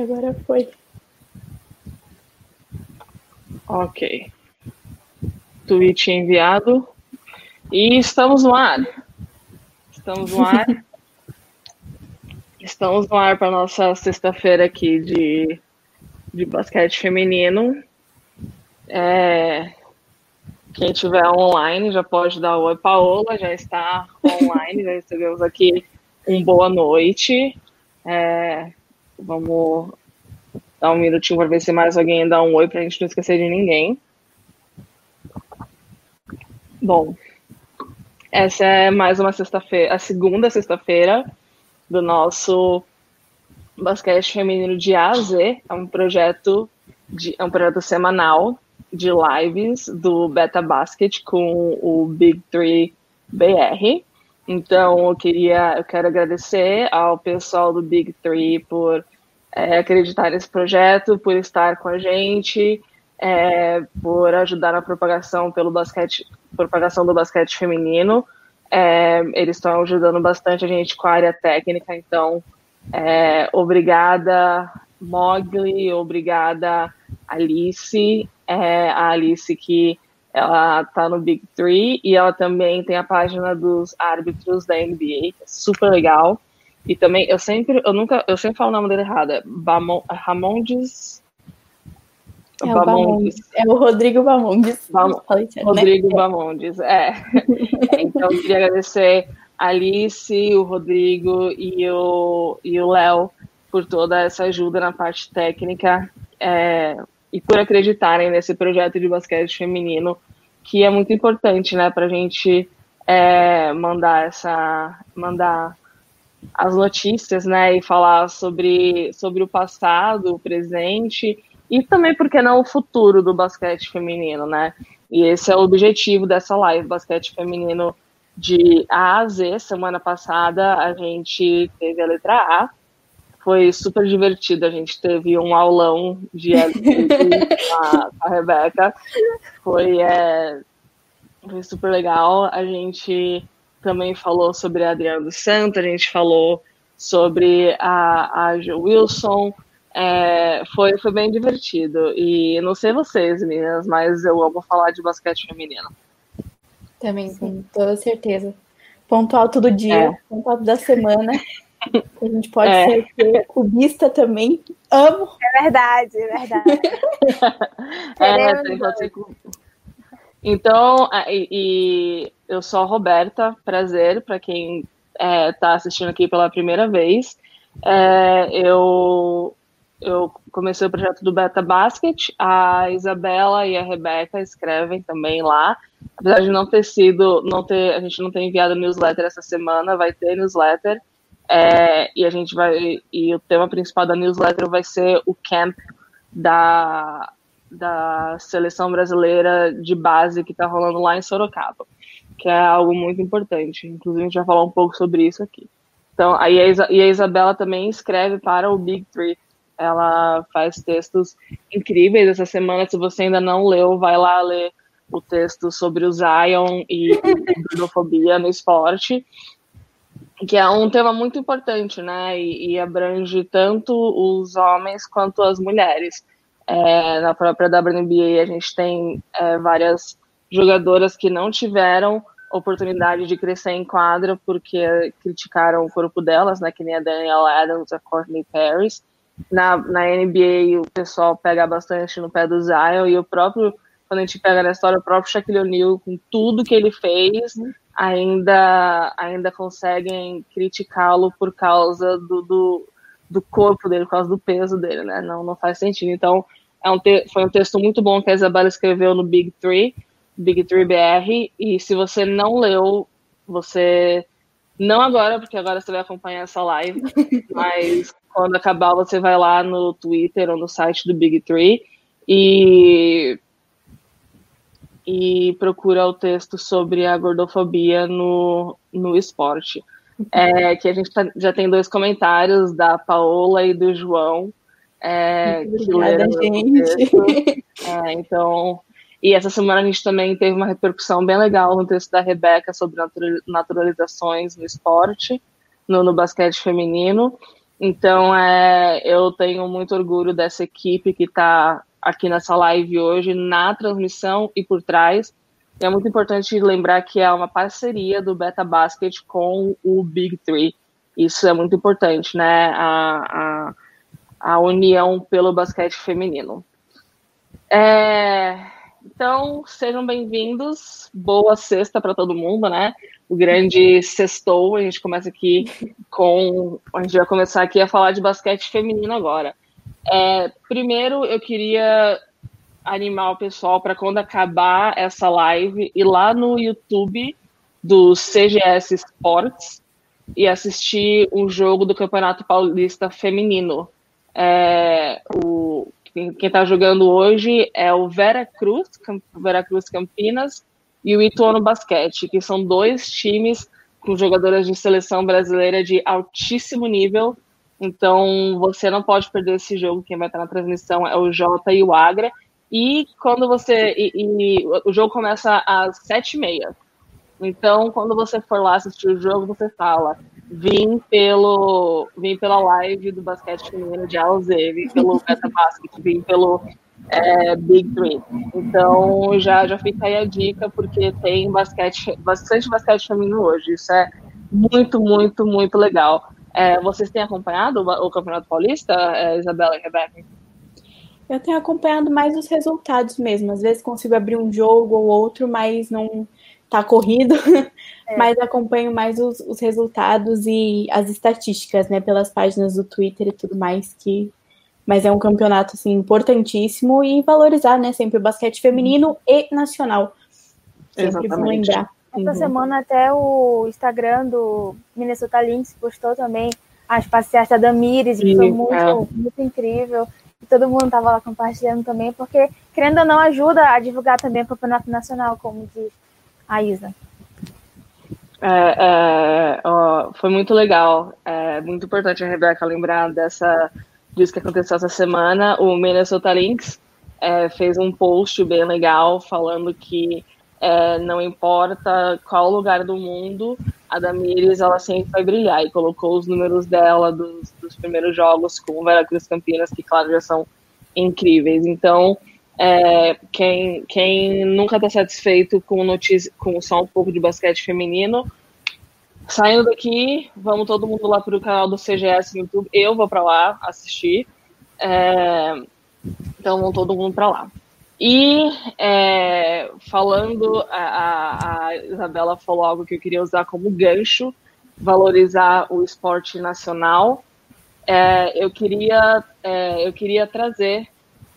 que agora foi. Ok. Tweet enviado. E estamos no ar. Estamos no ar. estamos no ar para nossa sexta-feira aqui de, de basquete feminino. É, quem tiver online já pode dar oi, Paola, já está online, já recebemos aqui um boa noite. É, vamos dar um minutinho para ver se mais alguém dá um oi para a gente não esquecer de ninguém. Bom, essa é mais uma sexta-feira, a segunda sexta-feira do nosso basquete feminino de A a Z. É um projeto de, é um projeto semanal de lives do Beta Basket com o Big Three BR. Então, eu queria, eu quero agradecer ao pessoal do Big Three por é, acreditar nesse projeto, por estar com a gente, é, por ajudar na propagação pelo basquete, propagação do basquete feminino. É, eles estão ajudando bastante a gente com a área técnica, então é, obrigada Mogli, obrigada Alice, é, a Alice que ela tá no Big Three e ela também tem a página dos árbitros da NBA, que é super legal. E também, eu sempre, eu nunca, eu sempre falo o nome dele errado, é Bamon, Ramondes. É o, Bamondes. é o Rodrigo Bamondes. Bam, Rodrigo né? Bamondes, é. então, eu queria agradecer a Alice, o Rodrigo e o e o Léo por toda essa ajuda na parte técnica. É, e por acreditarem nesse projeto de basquete feminino, que é muito importante, né, para a gente é, mandar essa, mandar as notícias, né, e falar sobre, sobre o passado, o presente e também, porque não, o futuro do basquete feminino, né? E esse é o objetivo dessa live, basquete feminino de A a Z. Semana passada a gente teve a letra A, foi super divertido. A gente teve um aulão de com, a, Rebeca. Foi, é, foi super legal. A gente também falou sobre a Adriana dos Santos, a gente falou sobre a, a Jo Wilson. É, foi, foi bem divertido. E não sei vocês, meninas, mas eu amo falar de basquete feminino. Também, com toda certeza. Ponto alto do dia, é. ponto alto da semana. A gente pode é. ser cubista também. Amo. É verdade, é verdade. é, pode ser Então, e, e, eu sou a Roberta, prazer para quem está é, tá assistindo aqui pela primeira vez. É, eu, eu comecei o projeto do Beta Basket, a Isabela e a Rebeca escrevem também lá. Apesar de não ter sido, não ter, a gente não ter enviado newsletter essa semana, vai ter newsletter. É, e a gente vai. E o tema principal da newsletter vai ser o camp da, da seleção brasileira de base que está rolando lá em Sorocaba, que é algo muito importante. Inclusive, a gente vai falar um pouco sobre isso aqui. Então, aí e a Isabela também escreve para o Big Three. Ela faz textos incríveis essa semana. Se você ainda não leu, vai lá ler o texto sobre o Zion e gordofobia no esporte que é um tema muito importante, né? E, e abrange tanto os homens quanto as mulheres. É, na própria WNBA a gente tem é, várias jogadoras que não tiveram oportunidade de crescer em quadra porque criticaram o corpo delas, né? Que nem a Danielle Adams, a Courtney Paris. Na, na NBA o pessoal pega bastante no pé do Zion e o próprio, quando a gente pega na história, o próprio Shaquille O'Neal, com tudo que ele fez, ainda, ainda conseguem criticá-lo por causa do, do, do, corpo dele, por causa do peso dele, né? Não, não faz sentido. Então, é um te, foi um texto muito bom que a Isabela escreveu no Big Three, Big Three BR, e se você não leu, você. Não agora, porque agora você vai acompanhar essa live, mas quando acabar, você vai lá no Twitter ou no site do Big Three e e procura o texto sobre a gordofobia no, no esporte. É, que a gente tá, já tem dois comentários da Paola e do João. É, que leram gente. É, então, e essa semana a gente também teve uma repercussão bem legal no texto da Rebeca sobre naturalizações no esporte, no, no basquete feminino. Então, é, eu tenho muito orgulho dessa equipe que está aqui nessa live hoje, na transmissão e por trás. E é muito importante lembrar que é uma parceria do Beta Basket com o Big Three. Isso é muito importante, né? A, a, a união pelo basquete feminino. É, então, sejam bem-vindos. Boa sexta para todo mundo, né? O grande sextou. A gente começa aqui com. A gente vai começar aqui a falar de basquete feminino agora. É, primeiro, eu queria animar o pessoal para quando acabar essa live ir lá no YouTube do CGS Sports e assistir um jogo do Campeonato Paulista Feminino. É, o, quem está jogando hoje é o Vera Cruz, Vera Cruz Campinas, e o Ituano Basquete, que são dois times com jogadoras de seleção brasileira de altíssimo nível então, você não pode perder esse jogo. Quem vai estar na transmissão é o Jota e o Agra. E quando você. E, e, o jogo começa às sete e meia. Então, quando você for lá assistir o jogo, você fala: vim pelo. Vim pela live do basquete feminino de AUZ, vim pelo Beta Basket, vim pelo é, Big Three. Então, já, já fica aí a dica, porque tem basquete, bastante basquete feminino hoje. Isso é muito, muito, muito legal. É, vocês têm acompanhado o, o Campeonato Paulista, é, Isabela e Rebeca? Eu tenho acompanhado mais os resultados mesmo. Às vezes consigo abrir um jogo ou outro, mas não tá corrido. É. mas acompanho mais os, os, resultados e as estatísticas, né? Pelas páginas do Twitter e tudo mais que. Mas é um campeonato assim importantíssimo e valorizar, né? Sempre o basquete feminino e nacional. Sempre vou lembrar. Essa uhum. semana até o Instagram do Minnesota Lynx postou também as parciais da Damires, que foi muito, é. muito incrível. E todo mundo estava lá compartilhando também, porque, querendo ou não, ajuda a divulgar também o campeonato nacional, como diz a Isa. É, é, ó, foi muito legal. É muito importante a Rebeca lembrar dessa disso que aconteceu essa semana. O Minnesota Lynx é, fez um post bem legal falando que é, não importa qual lugar do mundo, a Damires ela sempre vai brilhar e colocou os números dela dos, dos primeiros jogos com o Veracruz Campinas, que claro já são incríveis. Então, é, quem, quem nunca está satisfeito com notícia, com só um pouco de basquete feminino, saindo daqui, vamos todo mundo lá para o canal do CGS no YouTube. Eu vou para lá assistir. É, então, vamos todo mundo para lá. E é, falando, a, a, Isabela falou algo que eu queria usar como gancho, valorizar o esporte nacional. É, eu, queria, é, eu queria trazer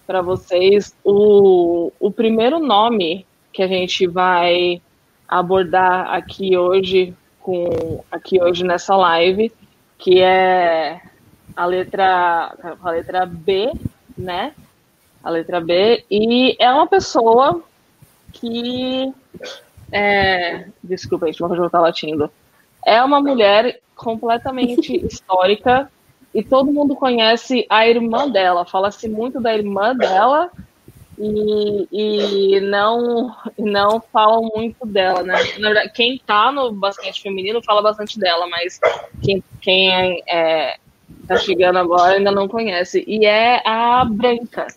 para vocês o, o primeiro nome que a gente vai abordar aqui hoje, com, aqui hoje nessa live, que é a letra, a letra B, né? A letra B, e é uma pessoa que. É, desculpa, gente, vou estar latindo. É uma mulher completamente histórica e todo mundo conhece a irmã dela. Fala-se muito da irmã dela e, e não não falam muito dela, né? Na verdade, quem tá no basquete feminino fala bastante dela, mas quem, quem é, tá chegando agora ainda não conhece. E é a Branca.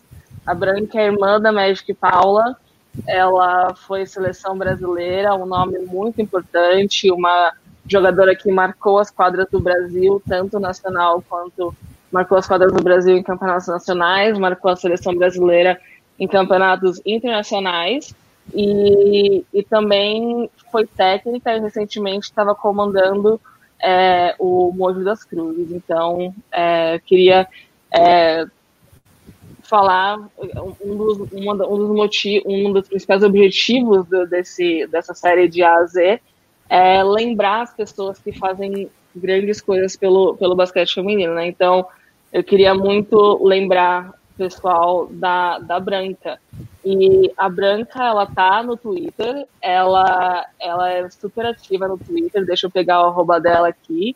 A Branca é irmã da Magic Paula. Ela foi seleção brasileira, um nome muito importante, uma jogadora que marcou as quadras do Brasil, tanto nacional quanto marcou as quadras do Brasil em campeonatos nacionais, marcou a seleção brasileira em campeonatos internacionais e, e também foi técnica e recentemente estava comandando é, o Mojo das Cruzes. Então, é, queria é, falar um dos, um dos motivos, um dos principais objetivos do, desse, dessa série de A a Z é lembrar as pessoas que fazem grandes coisas pelo, pelo basquete feminino, né? Então, eu queria muito lembrar o pessoal da, da Branca. E a Branca, ela tá no Twitter, ela, ela é super ativa no Twitter, deixa eu pegar o arroba dela aqui,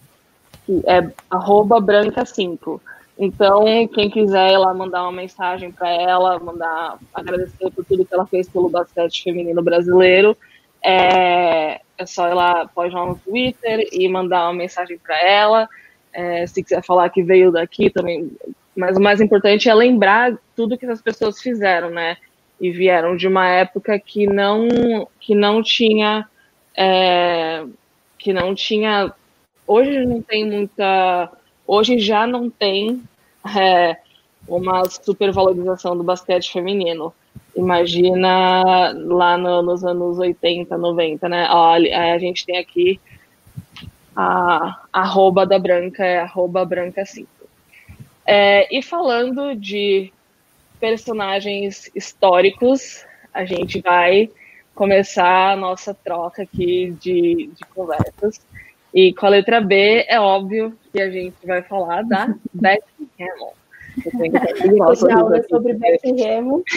que é arroba branca5. Então, quem quiser ela mandar uma mensagem para ela, mandar agradecer por tudo que ela fez pelo basquete feminino brasileiro, é, é só ela pode ir lá no Twitter e mandar uma mensagem para ela. é, se quiser falar que veio daqui também. Mas o mais importante é lembrar tudo que essas pessoas fizeram, né? E vieram de uma época que não, que não tinha. É, que não tinha. Hoje não tem muita. Hoje já não tem é, uma supervalorização do basquete feminino. Imagina lá no, nos anos 80, 90, né? Olha, a gente tem aqui a arroba da Branca, é arroba Branca 5. É, e falando de personagens históricos, a gente vai começar a nossa troca aqui de, de conversas. E com a letra B, é óbvio que a gente vai falar da Becky Hammond. Hoje aula sobre Becky Hammond.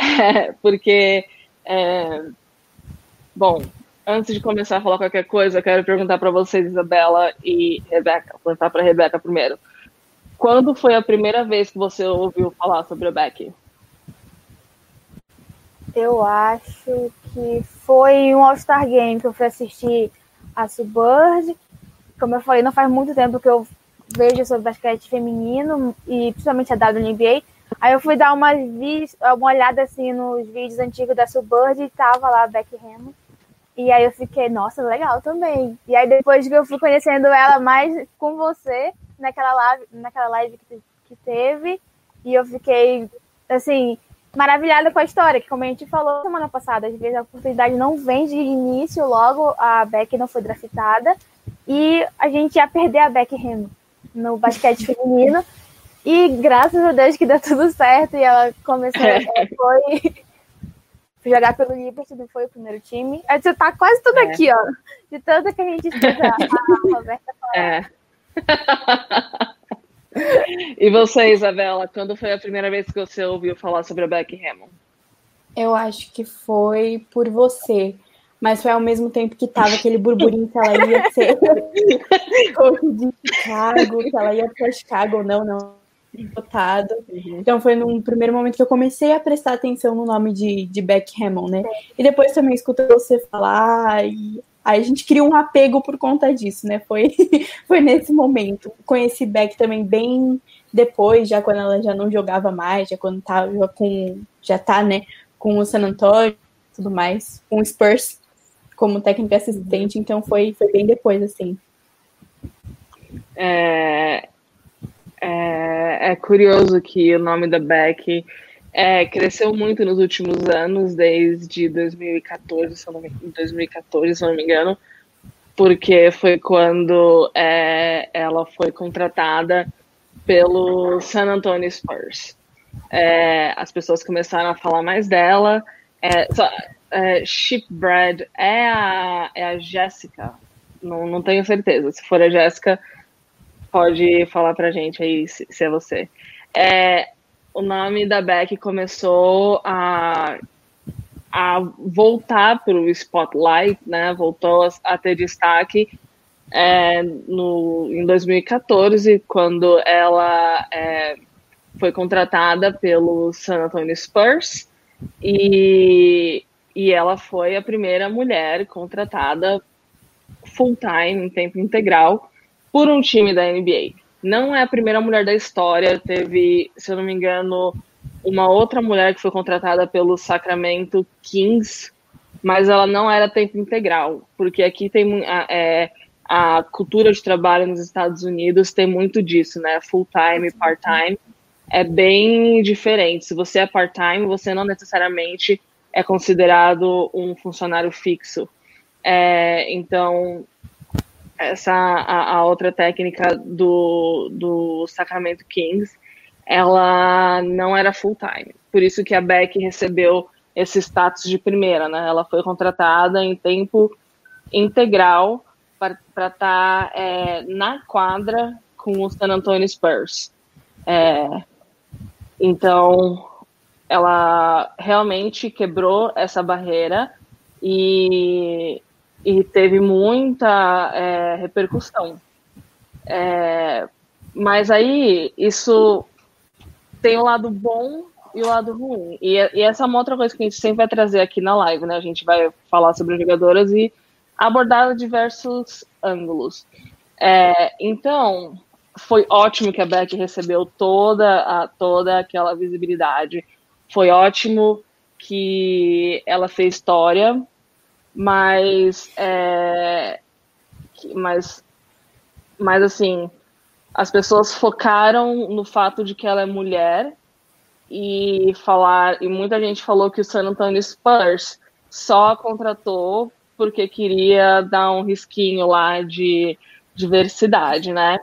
É, porque, é, bom, antes de começar a falar qualquer coisa, eu quero perguntar para vocês, Isabela e Rebeca. Vou perguntar para Rebeca primeiro. Quando foi a primeira vez que você ouviu falar sobre a Becky? Eu acho que foi um All-Star Game que eu fui assistir a Subbird. Como eu falei, não faz muito tempo que eu vejo sobre basquete feminino e principalmente a WNBA. Aí eu fui dar uma, uma olhada assim nos vídeos antigos da Subbird e tava lá a Becky Hammond. E aí eu fiquei, nossa, legal também. E aí depois que eu fui conhecendo ela mais com você, naquela live, naquela live que, que teve, e eu fiquei, assim, maravilhada com a história, que como a gente falou semana passada, às vezes a oportunidade não vem de início, logo a Beck não foi draftada, e a gente ia perder a Beck Hammond no basquete feminino. E graças a Deus que deu tudo certo e ela começou, é. foi jogar pelo Liberty, não foi o primeiro time. Aí você tá quase tudo é. aqui, ó. De tanto que a gente escuta a Roberta falar. É. e você, Isabela, quando foi a primeira vez que você ouviu falar sobre a Becky Hammond? Eu acho que foi por você mas foi ao mesmo tempo que tava aquele burburinho que ela ia ser de Chicago, que ela ia para Chicago, não, não, votado. Uhum. Então foi num primeiro momento que eu comecei a prestar atenção no nome de, de Beck Hammond, né? E depois também escuta você falar e aí a gente cria um apego por conta disso, né? Foi, foi nesse momento. Conheci Beck também bem depois, já quando ela já não jogava mais, já quando tava com já tá, né, com o San Antonio, tudo mais, com o Spurs como técnica assistente, então foi, foi bem depois, assim. É, é, é curioso que o nome da Beck é, cresceu muito nos últimos anos, desde 2014, se não me, 2014, se não me engano, porque foi quando é, ela foi contratada pelo San Antonio Spurs. É, as pessoas começaram a falar mais dela. É, só, é, Shipbread é a, é a Jéssica? Não, não tenho certeza. Se for a Jéssica, pode falar pra gente aí se, se é você. É, o nome da Beck começou a, a voltar para o spotlight, né? Voltou a, a ter destaque é, no, em 2014, quando ela é, foi contratada pelo San Antonio Spurs. E e ela foi a primeira mulher contratada full time, em tempo integral, por um time da NBA. Não é a primeira mulher da história, teve, se eu não me engano, uma outra mulher que foi contratada pelo Sacramento Kings, mas ela não era tempo integral, porque aqui tem é, a cultura de trabalho nos Estados Unidos tem muito disso, né? Full time, part time, é bem diferente. Se você é part time, você não necessariamente é considerado um funcionário fixo. É, então, essa a, a, outra técnica do, do Sacramento Kings, ela não era full time. Por isso que a Beck recebeu esse status de primeira, né? Ela foi contratada em tempo integral para estar tá, é, na quadra com o San Antonio Spurs. É, então, ela realmente quebrou essa barreira e, e teve muita é, repercussão. É, mas aí isso tem o lado bom e o lado ruim. E, e, essa é uma outra coisa que a gente sempre vai trazer aqui na live, né? A gente vai falar sobre as jogadoras e abordar diversos ângulos. É, então, foi ótimo que a Beck recebeu toda, a, toda aquela visibilidade. Foi ótimo que ela fez história, mas, é, mas, mas assim, as pessoas focaram no fato de que ela é mulher e falar e muita gente falou que o San Antonio Spurs só contratou porque queria dar um risquinho lá de diversidade, né?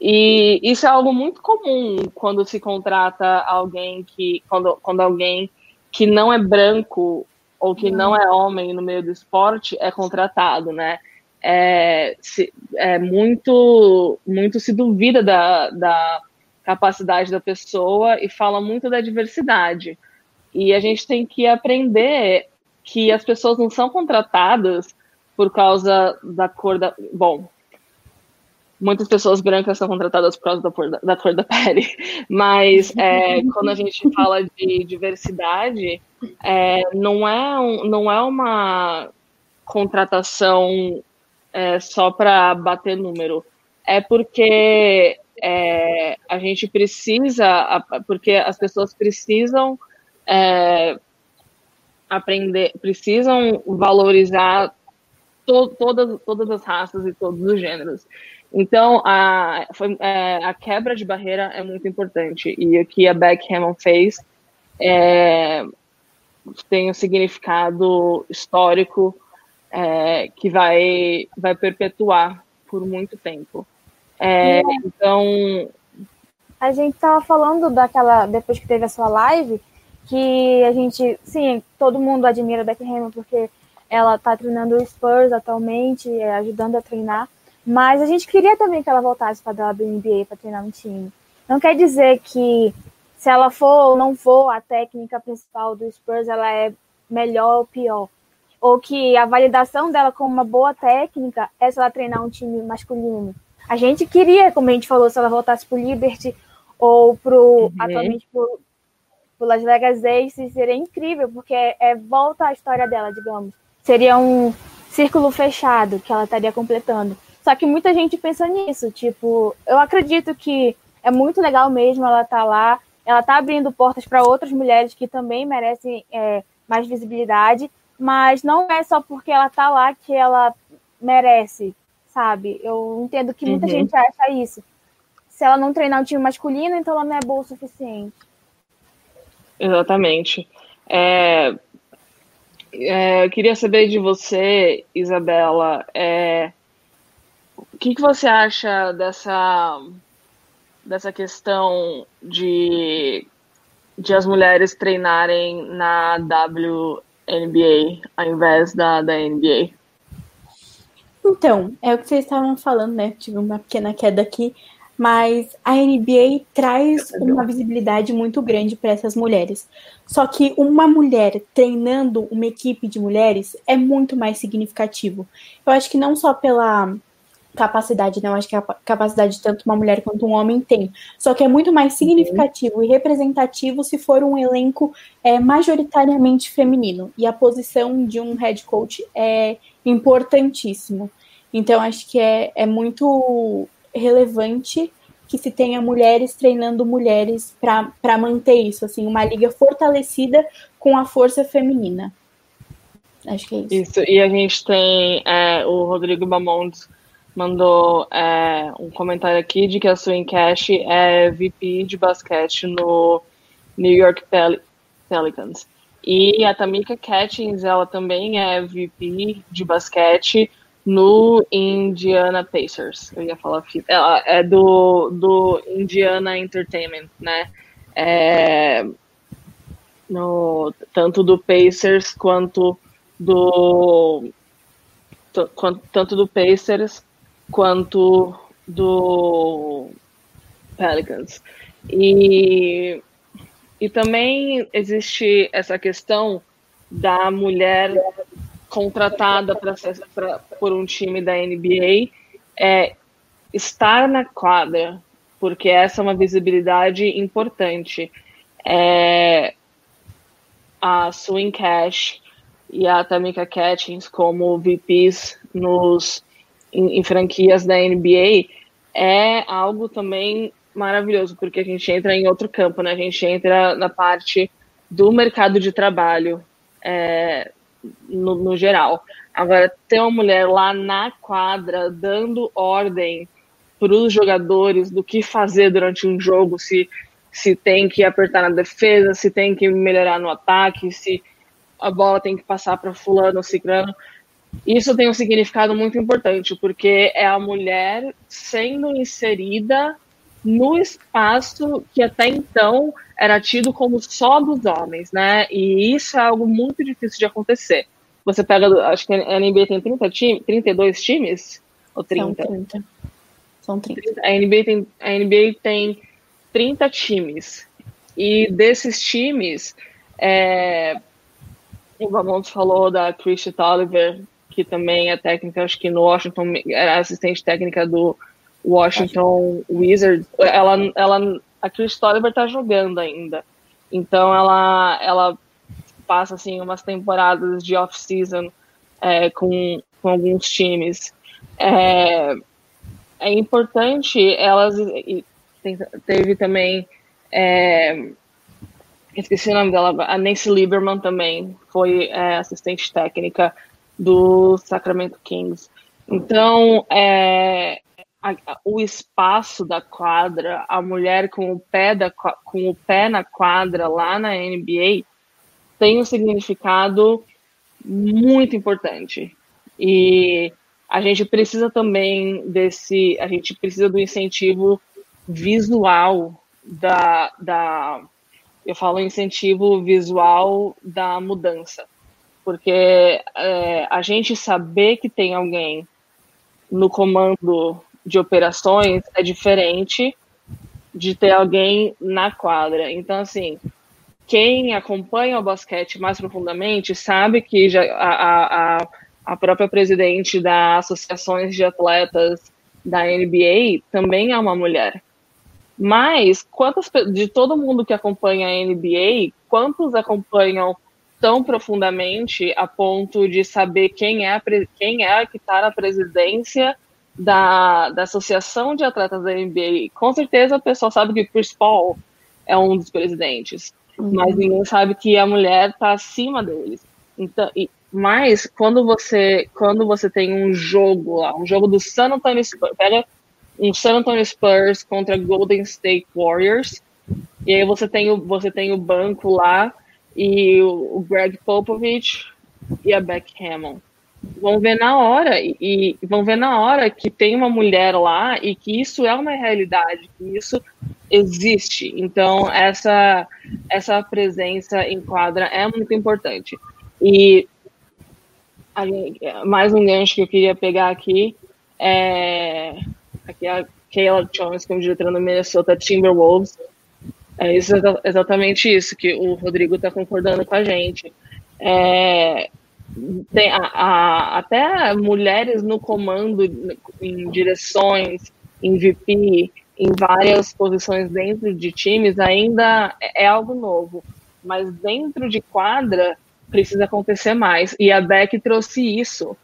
E isso é algo muito comum quando se contrata alguém que quando, quando alguém que não é branco ou que não é homem no meio do esporte é contratado, né? É, se, é muito muito se duvida da, da capacidade da pessoa e fala muito da diversidade. E a gente tem que aprender que as pessoas não são contratadas por causa da cor da. Bom, muitas pessoas brancas são contratadas por causa da cor da, da, cor da pele, mas é, quando a gente fala de diversidade, é, não, é um, não é uma contratação é, só para bater número, é porque é, a gente precisa, porque as pessoas precisam é, aprender, precisam valorizar to, todas, todas as raças e todos os gêneros. Então, a, foi, é, a quebra de barreira é muito importante. E o que a Beck Hammond fez é, tem um significado histórico é, que vai, vai perpetuar por muito tempo. É, então. A gente estava falando daquela. Depois que teve a sua live, que a gente. Sim, todo mundo admira a Becky Hammond porque ela está treinando o Spurs atualmente, é, ajudando a treinar. Mas a gente queria também que ela voltasse para a WNBA para treinar um time. Não quer dizer que se ela for ou não for a técnica principal do Spurs, ela é melhor ou pior. Ou que a validação dela como uma boa técnica é se ela treinar um time masculino. A gente queria, como a gente falou, se ela voltasse para o Liberty ou pro, uhum. atualmente para o Las Vegas Aces, seria incrível, porque é, é, volta a história dela, digamos. Seria um círculo fechado que ela estaria completando. Só que muita gente pensa nisso, tipo, eu acredito que é muito legal mesmo ela estar tá lá, ela está abrindo portas para outras mulheres que também merecem é, mais visibilidade, mas não é só porque ela está lá que ela merece sabe? Eu entendo que muita uhum. gente acha isso. Se ela não treinar um time masculino, então ela não é boa o suficiente. Exatamente. É, é, eu queria saber de você, Isabela, é, o que, que você acha dessa, dessa questão de, de as mulheres treinarem na WNBA ao invés da, da NBA? Então, é o que vocês estavam falando, né? Tive uma pequena queda aqui, mas a NBA traz uma visibilidade muito grande para essas mulheres. Só que uma mulher treinando uma equipe de mulheres é muito mais significativo. Eu acho que não só pela capacidade, não, acho que a capacidade tanto uma mulher quanto um homem tem. Só que é muito mais significativo uhum. e representativo se for um elenco é, majoritariamente feminino. E a posição de um head coach é importantíssimo. Então, acho que é, é muito relevante que se tenha mulheres treinando mulheres para manter isso, assim, uma liga fortalecida com a força feminina. Acho que é isso. Isso, e a gente tem é, o Rodrigo Bamontes mandou é, um comentário aqui de que a Swing Cash é VP de basquete no New York Pel Pelicans. E a Tamika Catchings, ela também é VP de basquete no Indiana Pacers. Eu ia falar, ela é do, do Indiana Entertainment, né? É, no, tanto do Pacers quanto do tanto do Pacers quanto do Pelicans. E e também existe essa questão da mulher contratada pra, pra, por um time da NBA é, estar na quadra, porque essa é uma visibilidade importante. É, a Swing Cash e a Tamika Catchings como VPs nos em, em franquias da NBA é algo também maravilhoso, porque a gente entra em outro campo, né? A gente entra na parte do mercado de trabalho é, no, no, geral. Agora, ter uma mulher lá na quadra dando ordem para os jogadores do que fazer durante um jogo, se, se tem que apertar na defesa, se tem que melhorar no ataque, se a bola tem que passar para fulano ciclano. Isso tem um significado muito importante, porque é a mulher sendo inserida no espaço que até então era tido como só dos homens, né? E isso é algo muito difícil de acontecer. Você pega, acho que a NBA tem 30 time, 32 times? Ou 30? São 30. São 30. A NBA tem, a NBA tem 30 times. E desses times, é, o Vamos falou da Christy Tolliver, que também é técnica, acho que no Washington, era assistente técnica do Washington Wizards, ela, ela, a Chris Tolliver tá jogando ainda. Então ela, ela passa assim umas temporadas de off-season é, com, com alguns times. É, é importante elas teve também é, esqueci o nome dela, a Nancy Lieberman também foi é, assistente técnica do Sacramento Kings. Então, é, a, o espaço da quadra, a mulher com o pé da, com o pé na quadra lá na NBA tem um significado muito importante. E a gente precisa também desse, a gente precisa do incentivo visual da, da eu falo incentivo visual da mudança, porque é, a gente saber que tem alguém no comando de operações é diferente de ter alguém na quadra. Então, assim, quem acompanha o basquete mais profundamente sabe que já a, a, a própria presidente da associações de atletas da NBA também é uma mulher. Mas quantas de todo mundo que acompanha a NBA, quantos acompanham tão profundamente a ponto de saber quem é quem é que está na presidência da, da Associação de Atletas da NBA, com certeza o pessoal sabe que o Chris Paul é um dos presidentes, uhum. mas ninguém sabe que a mulher está acima deles. Então, e, mas quando você quando você tem um jogo lá, um jogo do San Antonio Spurs, pega um San Antonio Spurs contra Golden State Warriors, e aí você tem o, você tem o banco lá e o, Greg Popovich e a Beck Hammond vão ver na hora e, e, vão ver na hora que tem uma mulher lá e que isso é uma realidade, que isso existe. Então essa essa presença em quadra é muito importante. E mais um gancho que eu queria pegar aqui é aqui a Kayla Jones como diretora do Minnesota Timberwolves. É isso, exatamente isso que o Rodrigo está concordando com a gente. É, tem a, a, até mulheres no comando, em direções, em VP, em várias posições dentro de times, ainda é, é algo novo. Mas dentro de quadra precisa acontecer mais. E a Beck trouxe isso,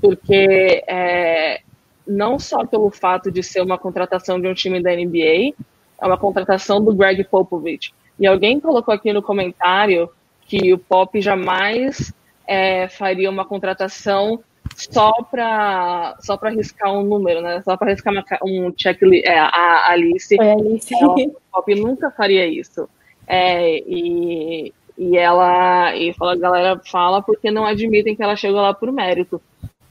porque é, não só pelo fato de ser uma contratação de um time da NBA, é uma contratação do Greg Popovich. E alguém colocou aqui no comentário que o Pop jamais é, faria uma contratação só para só para arriscar um número, né? Só para arriscar uma, um checklist. É, a Alice, Alice. Ela, Pop nunca faria isso. É, e, e ela e a galera fala porque não admitem que ela chegou lá por mérito.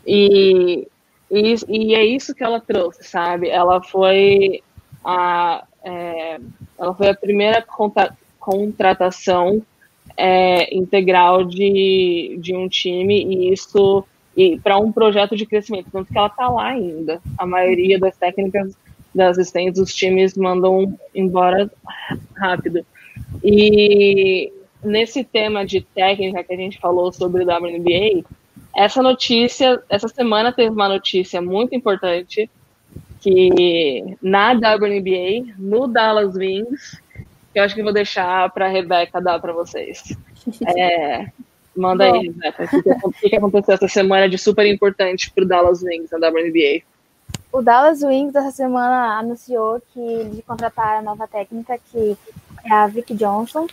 E, e, e é isso que ela trouxe, sabe? Ela foi a, é, ela foi a primeira contra, contratação é, integral de, de um time e isso e para um projeto de crescimento, tanto que ela está lá ainda. A maioria das técnicas das assistentes dos times mandam embora rápido. E nesse tema de técnica que a gente falou sobre o WNBA, essa notícia, essa semana teve uma notícia muito importante que na WNBA, no Dallas Wings, que eu acho que vou deixar para a Rebeca dar para vocês. É, Manda Bom. aí, Rebeca. O que, que aconteceu essa semana de super importante para o Dallas Wings na WNBA? O Dallas Wings essa semana anunciou que de contratar a nova técnica, que é a Vic Johnson,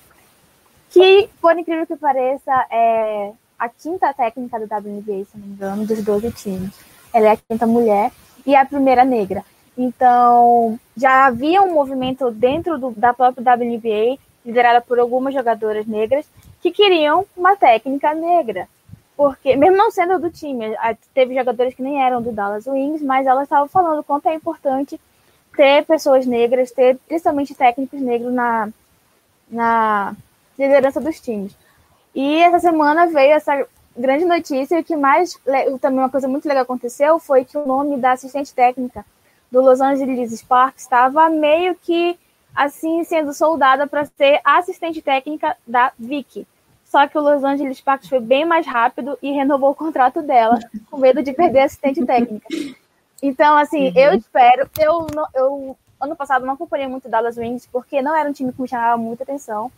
que, por incrível que pareça, é a quinta técnica do WNBA, se não me engano, dos 12 times. Ela é a quinta mulher e a primeira negra. Então, já havia um movimento dentro do, da própria WNBA, liderada por algumas jogadoras negras, que queriam uma técnica negra. Porque, mesmo não sendo do time, teve jogadores que nem eram do Dallas Wings, mas elas estavam falando quanto é importante ter pessoas negras, ter principalmente técnicos negros na, na liderança dos times. E essa semana veio essa grande notícia, e o que mais, também uma coisa muito legal aconteceu, foi que o nome da assistente técnica do Los Angeles Sparks estava meio que assim sendo soldada para ser assistente técnica da Vicky. Só que o Los Angeles Sparks foi bem mais rápido e renovou o contrato dela, com medo de perder a assistente técnica. Então, assim, uhum. eu espero. Eu, eu ano passado não acompanhei muito Dallas Wings, porque não era um time que me chamava muita atenção.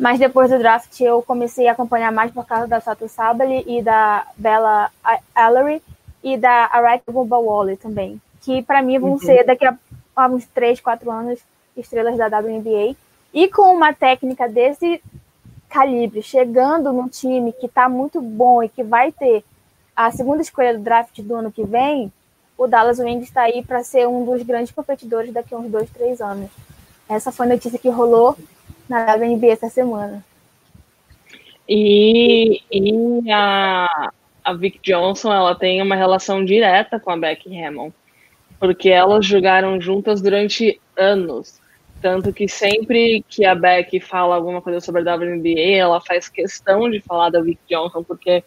Mas depois do draft eu comecei a acompanhar mais por causa da Sato Sabali e da Bella Allery e da Araki Wally também que para mim vão uhum. ser daqui a, a uns 3, 4 anos estrelas da WNBA. E com uma técnica desse calibre, chegando num time que está muito bom e que vai ter a segunda escolha do draft do ano que vem, o Dallas Wings está aí para ser um dos grandes competidores daqui a uns dois, três anos. Essa foi a notícia que rolou na WNBA essa semana. E, e a, a Vic Johnson ela tem uma relação direta com a Becky Hammond porque elas jogaram juntas durante anos. Tanto que sempre que a Beck fala alguma coisa sobre a WNBA, ela faz questão de falar da Vic Johnson, porque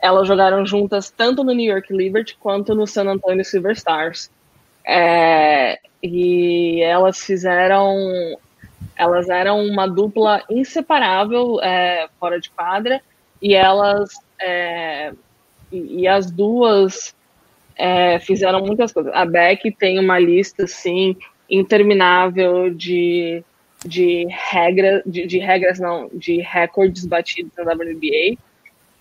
elas jogaram juntas tanto no New York Liberty quanto no San Antonio Silver Stars. É, e elas fizeram. Elas eram uma dupla inseparável é, fora de quadra, e elas. É, e, e as duas é, fizeram muitas coisas. A Beck tem uma lista, assim, interminável de, de regras, de, de, regras não, de recordes batidos na WNBA.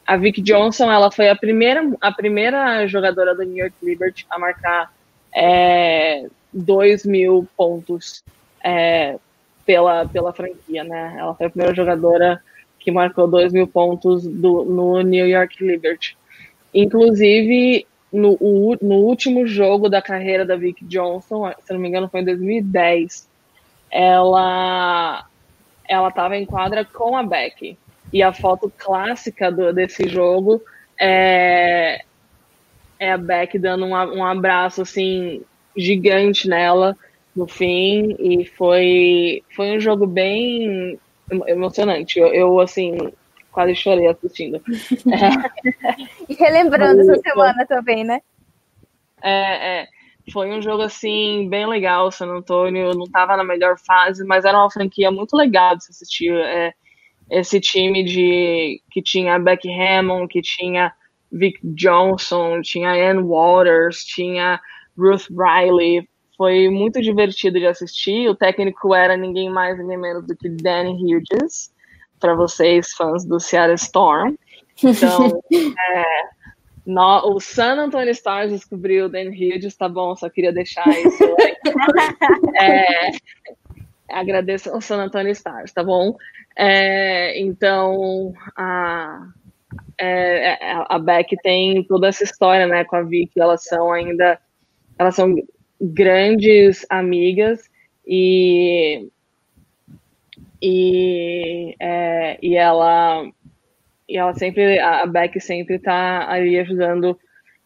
A Vic Johnson, ela foi a primeira, a primeira jogadora do New York Liberty a marcar é, 2 mil pontos é, pela, pela franquia, né? Ela foi a primeira jogadora que marcou 2 mil pontos do, no New York Liberty. Inclusive, no, no último jogo da carreira da Vic Johnson, se não me engano foi em 2010, ela ela estava em quadra com a Beck. E a foto clássica do, desse jogo é, é a Beck dando um, um abraço assim gigante nela no fim e foi foi um jogo bem emocionante. Eu, eu assim quase chorei assistindo. E relembrando essa semana também, né? É, é. Foi um jogo assim bem legal. San Antônio não estava na melhor fase, mas era uma franquia muito legal de se assistir. É, esse time de que tinha Becky Hammond, que tinha Vic Johnson, tinha Ann Waters, tinha Ruth Riley. Foi muito divertido de assistir. O técnico era ninguém mais, ninguém menos do que Danny Hughes para vocês, fãs do Seattle Storm. Então, é, no, o San Antonio Stars descobriu o Dan Hughes, tá bom? Só queria deixar isso. é, agradeço ao San Antonio Stars, tá bom? É, então, a, é, é, a Beck tem toda essa história, né, com a Vicky, elas são ainda, elas são grandes amigas e e, é, e ela e ela sempre a Beck sempre tá ali ajudando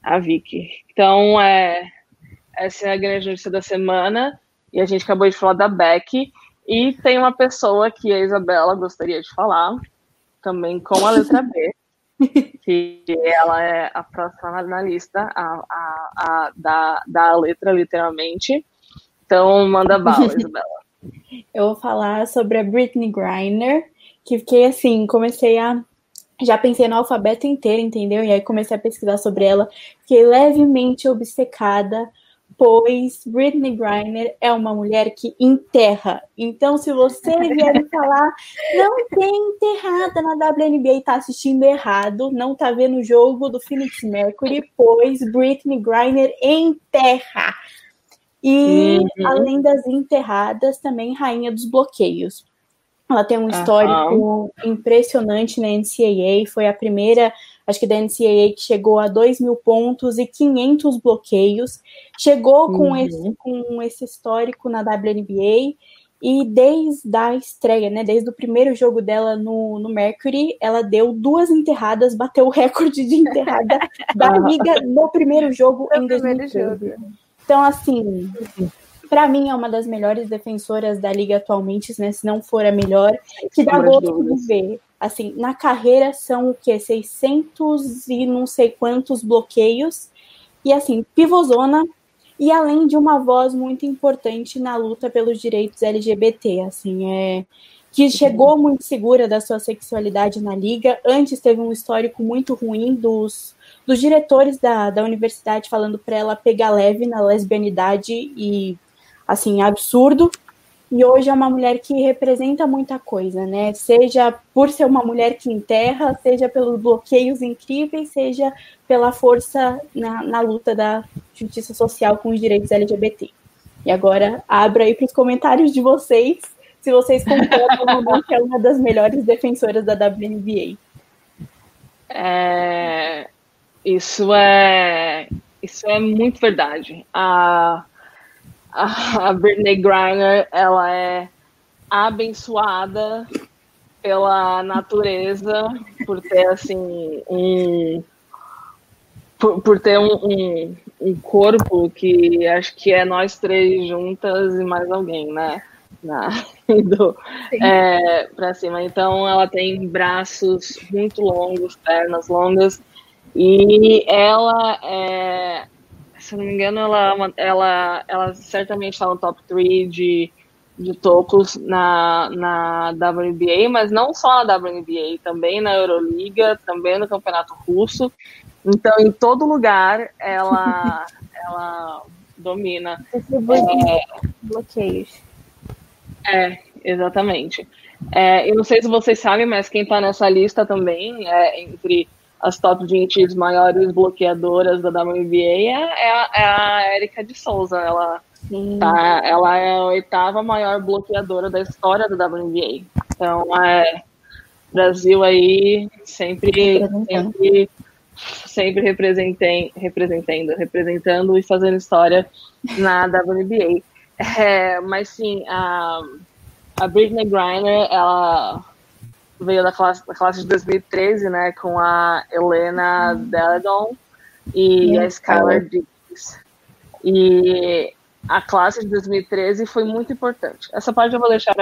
a Vicky. Então é essa é a grande notícia da semana e a gente acabou de falar da Beck e tem uma pessoa que a Isabela gostaria de falar também com a letra B que ela é a próxima na lista a, a, a da, da letra literalmente então manda bala Isabela eu vou falar sobre a Britney Griner, que fiquei assim, comecei a. Já pensei no alfabeto inteiro, entendeu? E aí comecei a pesquisar sobre ela. Fiquei levemente obcecada pois Britney Griner é uma mulher que enterra. Então, se você vier me falar, não tem enterrada na WNBA e tá assistindo errado, não tá vendo o jogo do Phoenix Mercury, pois Britney Griner enterra. E uhum. além das enterradas, também rainha dos bloqueios. Ela tem um histórico uhum. impressionante na NCAA, foi a primeira acho que da NCAA, que chegou a 2 mil pontos e 500 bloqueios. Chegou com, uhum. esse, com esse histórico na WNBA. E desde a estreia, né, desde o primeiro jogo dela no, no Mercury, ela deu duas enterradas, bateu o recorde de enterrada da liga no primeiro jogo no em 2013. Então, assim, para mim é uma das melhores defensoras da liga atualmente, né, se não for a melhor, que dá gosto de ver. Assim, na carreira são o que 600 e não sei quantos bloqueios. E assim, pivôzona. E além de uma voz muito importante na luta pelos direitos LGBT, assim, é que chegou muito segura da sua sexualidade na liga. Antes teve um histórico muito ruim dos, dos diretores da, da universidade falando para ela pegar leve na lesbianidade e assim, absurdo. E hoje é uma mulher que representa muita coisa, né? Seja por ser uma mulher que enterra, seja pelos bloqueios incríveis, seja pela força na, na luta da justiça social com os direitos LGBT. E agora abro aí para os comentários de vocês, se vocês concordam ou que é uma das melhores defensoras da WNBA. É, isso é isso é muito verdade. A a Britney Griner, ela é abençoada pela natureza por ter assim um por, por ter um, um, um, corpo que acho que é nós três juntas e mais alguém, né? Na, indo é, para cima. Então ela tem braços muito longos, pernas longas e ela é se não me engano, ela, ela, ela certamente está no top 3 de, de tocos na, na WNBA, mas não só na WNBA, também na Euroliga, também no Campeonato Russo. Então, em todo lugar, ela, ela domina. É, bloqueios. É, exatamente. É, eu não sei se vocês sabem, mas quem está nessa lista também é entre as top 20 maiores bloqueadoras da WNBA é, é, a, é a Erika de Souza. Ela, tá, ela é a oitava maior bloqueadora da história da WNBA. Então, é, Brasil aí sempre, sempre, sempre representem, representando, representando e fazendo história na WNBA. É, mas sim, a, a Britney Griner, ela veio da classe, da classe de 2013, né, com a Helena hum. Deladon e a Skylar Diggs. E a classe de 2013 foi muito importante. Essa parte eu vou deixar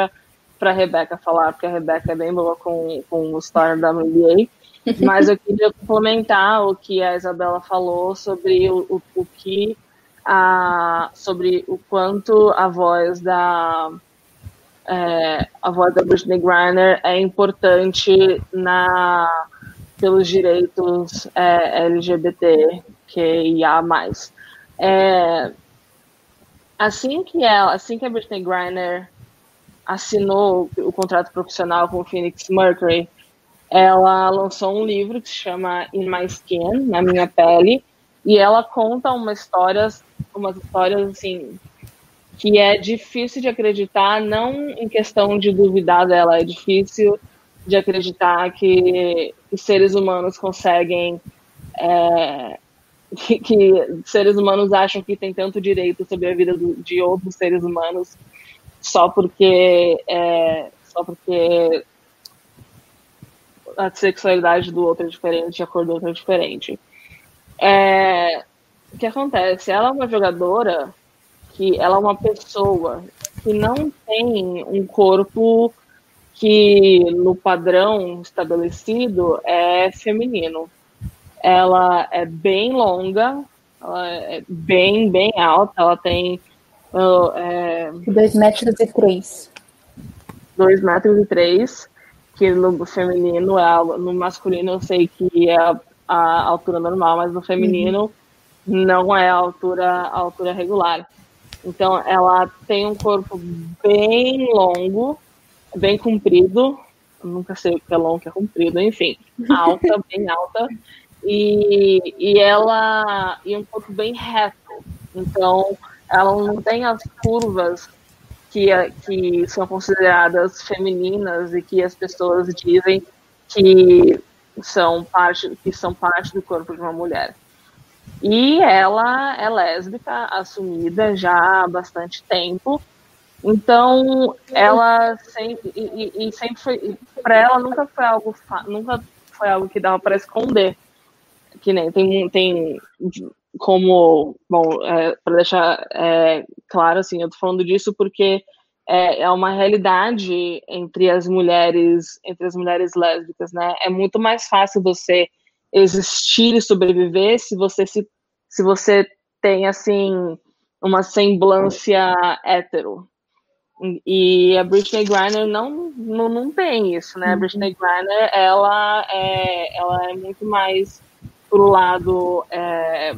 para a Rebeca falar, porque a Rebeca é bem boa com, com o Star da NBA. Mas eu queria complementar o que a Isabela falou sobre o, o, o que a, sobre o quanto a voz da é, a voz da Britney Griner é importante na, pelos direitos é, LGBT que ia mais. É, assim que ela, assim que a Britney Griner assinou o contrato profissional com o Phoenix Mercury, ela lançou um livro que se chama In My Skin, na minha pele, e ela conta uma história, umas histórias assim que é difícil de acreditar, não em questão de duvidar dela, é difícil de acreditar que, que seres humanos conseguem. É, que, que, seres humanos acham que tem tanto direito sobre a vida do, de outros seres humanos só porque é, só porque a sexualidade do outro é diferente, a cor do outro é diferente. É, o que acontece? Ela é uma jogadora que ela é uma pessoa que não tem um corpo que no padrão estabelecido é feminino. Ela é bem longa, ela é bem, bem alta, ela tem. Uh, é, dois metros e três. Dois metros e três, que no feminino é no masculino eu sei que é a, a altura normal, mas no feminino uhum não é a altura, a altura regular. Então, ela tem um corpo bem longo, bem comprido, nunca sei o que é longo, o que é comprido, enfim, alta, bem alta, e, e ela e um corpo bem reto. Então, ela não tem as curvas que, que são consideradas femininas e que as pessoas dizem que são parte que são parte do corpo de uma mulher. E ela é lésbica, assumida já há bastante tempo. Então, ela sempre e, e sempre foi para ela nunca foi algo nunca foi algo que dava para esconder. Que nem tem tem como bom é, para deixar é, claro assim, eu tô falando disso porque é, é uma realidade entre as mulheres entre as mulheres lésbicas, né? É muito mais fácil você existir e sobreviver se você se, se você tem assim uma semblância hétero. E a Britney Griner não, não, não tem isso, né? A uhum. Britney Griner, ela é, ela é muito mais pro lado é,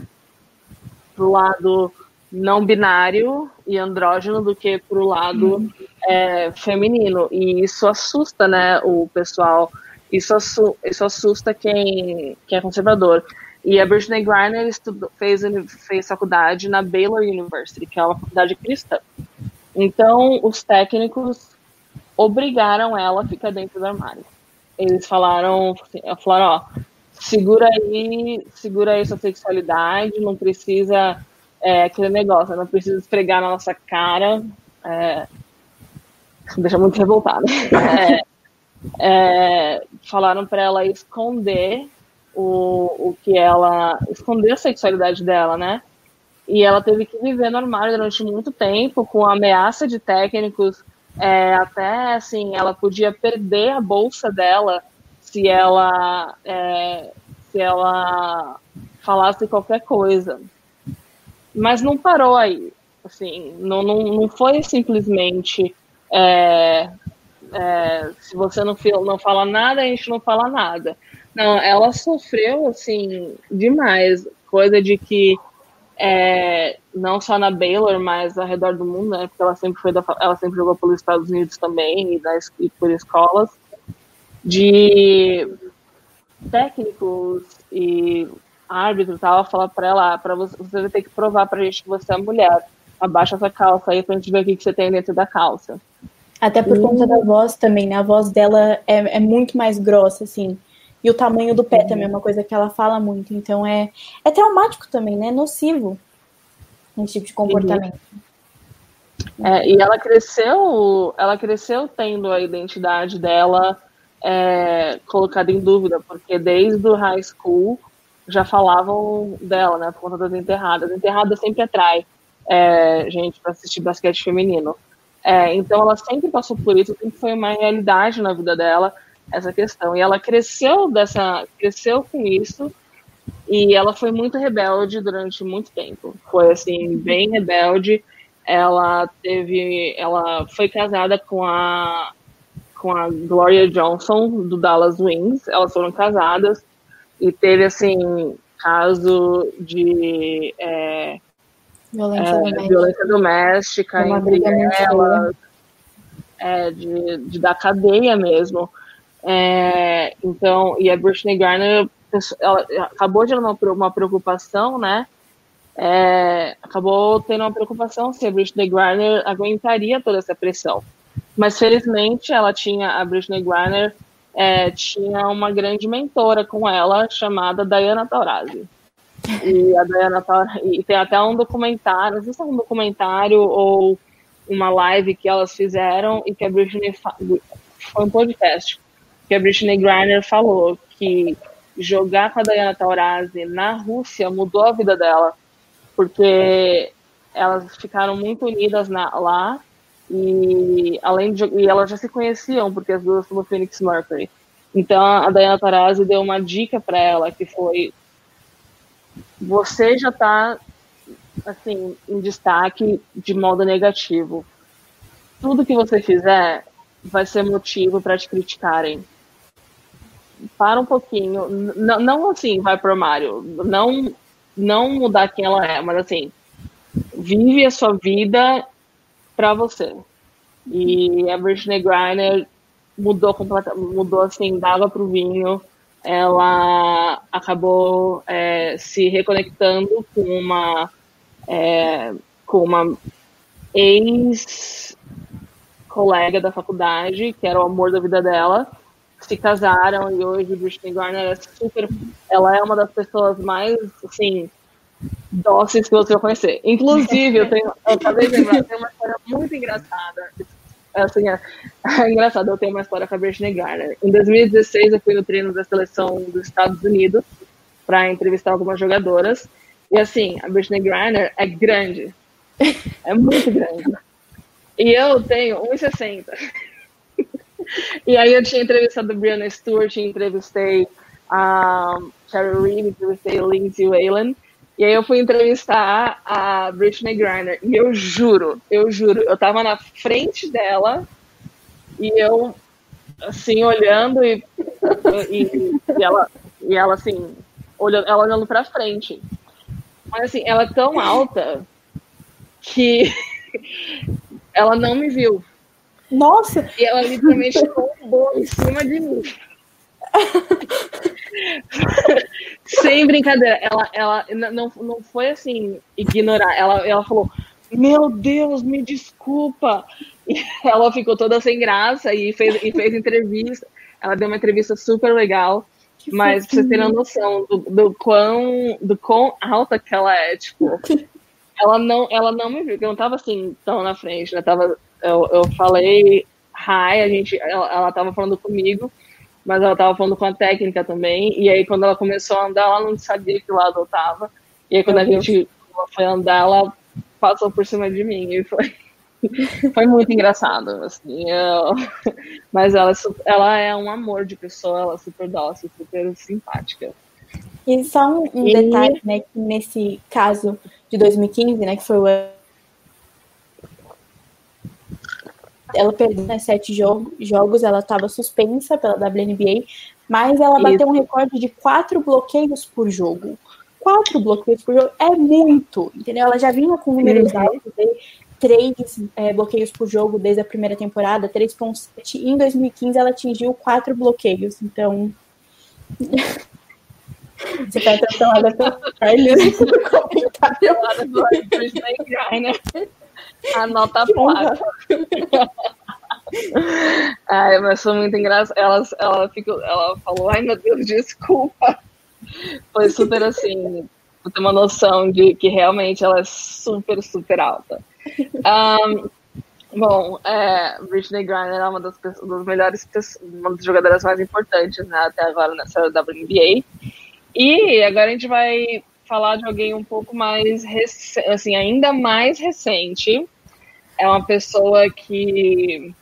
pro lado não binário e andrógeno do que pro lado uhum. é, feminino. E isso assusta, né, o pessoal isso, assu isso assusta quem, quem é conservador. E a Britney Griner fez, fez faculdade na Baylor University, que é uma faculdade cristã. Então, os técnicos obrigaram ela a ficar dentro do armário. Eles falaram, falaram, ó, segura aí, segura aí sua sexualidade, não precisa é, aquele negócio, não precisa esfregar na nossa cara. É, deixa muito revoltada. É, é, falaram para ela esconder o, o que ela. esconder a sexualidade dela, né? E ela teve que viver no armário durante muito tempo, com ameaça de técnicos. É, até assim, ela podia perder a bolsa dela se ela, é, se ela falasse qualquer coisa. Mas não parou aí. Assim, não, não, não foi simplesmente é, é, se você não, não fala nada, a gente não fala nada. Não, ela sofreu, assim, demais. Coisa de que, é, não só na Baylor, mas ao redor do mundo, né? Porque ela sempre, foi da, ela sempre jogou pelos Estados Unidos também, e, e por escolas, de técnicos e árbitro tal, falar para ela, para você, você vai ter que provar pra gente que você é mulher. Abaixa essa calça aí pra gente ver o que você tem dentro da calça. Até por conta da voz também, né? A voz dela é, é muito mais grossa, assim. E o tamanho do pé também é uma coisa que ela fala muito. Então é, é traumático também, né? Nocivo esse tipo de comportamento. É, e ela cresceu, ela cresceu tendo a identidade dela é, colocada em dúvida, porque desde o high school já falavam dela, né? Por conta das enterradas. Enterrada sempre atrai é, gente para assistir basquete feminino. É, então ela sempre passou por isso, sempre foi uma realidade na vida dela essa questão. E ela cresceu dessa, cresceu com isso e ela foi muito rebelde durante muito tempo. Foi assim bem rebelde. Ela teve, ela foi casada com a com a Gloria Johnson do Dallas Wings. Elas foram casadas e teve assim caso de é, Violência, é, doméstica. violência doméstica entre elas, é, de, de dar cadeia mesmo. É, então, e a Britney Garner ela, acabou de uma, uma preocupação, né? É, acabou tendo uma preocupação se a Britney Garner aguentaria toda essa pressão. Mas felizmente ela tinha, a Britney Garner é, tinha uma grande mentora com ela chamada Diana Taurasi. E a Diana tá, e tem até um documentário, não sei se é um documentário ou uma live que elas fizeram e que a Britney foi um podcast que a Britney Griner falou que jogar com a Diana Taurasi na Rússia mudou a vida dela, porque elas ficaram muito unidas na, lá e além de e elas já se conheciam porque as duas são do Phoenix Mercury. Então a Diana Taurasi deu uma dica para ela que foi você já está assim em destaque de modo negativo. Tudo que você fizer vai ser motivo para te criticarem. Para um pouquinho, não, não assim, vai pro armário, não não mudar quem ela é, mas assim, vive a sua vida para você. E a Britney Griner mudou completamente, mudou assim, dava pro vinho. Ela acabou é, se reconectando com uma é, com uma ex colega da faculdade, que era o amor da vida dela, se casaram e hoje Britney Griner é super, ela é uma das pessoas mais assim dóceis que você vai conhecer. Inclusive, eu tenho, eu acabei de lembrar, tem uma história muito engraçada. Assim, é, é engraçado, eu tenho uma história com a Britney Garner. Em 2016, eu fui no treino da seleção dos Estados Unidos para entrevistar algumas jogadoras. E assim, a Britney Griner é grande. É muito grande. E eu tenho 1,60. e aí eu tinha entrevistado a Brianna Stewart, entrevistei a Cherry Reid, entrevistei a Lindsay Whalen. E aí eu fui entrevistar a Britney Griner. E eu juro, eu juro, eu tava na frente dela e eu, assim, olhando e, e, e ela, e ela assim, olhando, ela olhando pra frente. Mas assim, ela é tão alta que ela não me viu. Nossa! E ela literalmente tombou em cima de mim. Sem brincadeira, ela, ela não, não foi assim, ignorar. Ela, ela falou: Meu Deus, me desculpa. E ela ficou toda sem graça e fez, e fez entrevista. Ela deu uma entrevista super legal. Que mas pra vocês terem noção do, do, quão, do quão alta que ela é, tipo, ela não, ela não me viu, eu não tava assim tão na frente, né? Tava, eu, eu falei hi, a gente, ela, ela tava falando comigo, mas ela tava falando com a técnica também. E aí, quando ela começou a andar, ela não sabia que lado eu tava. E aí, quando Meu a Deus. gente foi andar, ela passou por cima de mim. E foi, foi muito engraçado. Assim, eu... Mas ela, é ela é um amor de pessoa, ela é super dócil, super simpática. E só um, um e... detalhe, né, que nesse caso de 2015, né, que foi o ela perdeu né, sete jogo, jogos, ela estava suspensa pela WNBA, mas ela Isso. bateu um recorde de quatro bloqueios por jogo. Quatro bloqueios por jogo é muito, entendeu? Ela já vinha com números uhum. altos, três é, bloqueios por jogo desde a primeira temporada, 3.7, e em 2015 ela atingiu quatro bloqueios, então... Você tá atenção lá da Carlos no comentário. A placa. Ai, mas foi muito engraçado. Ela, ela, ficou, ela falou, ai meu Deus, desculpa. Foi super assim, pra ter uma noção de que realmente ela é super, super alta. Um, bom, é, Britney Griner é uma das, das melhores, uma das jogadoras mais importantes né, até agora nessa WNBA. E agora a gente vai falar de alguém um pouco mais, assim, ainda mais recente. É uma pessoa que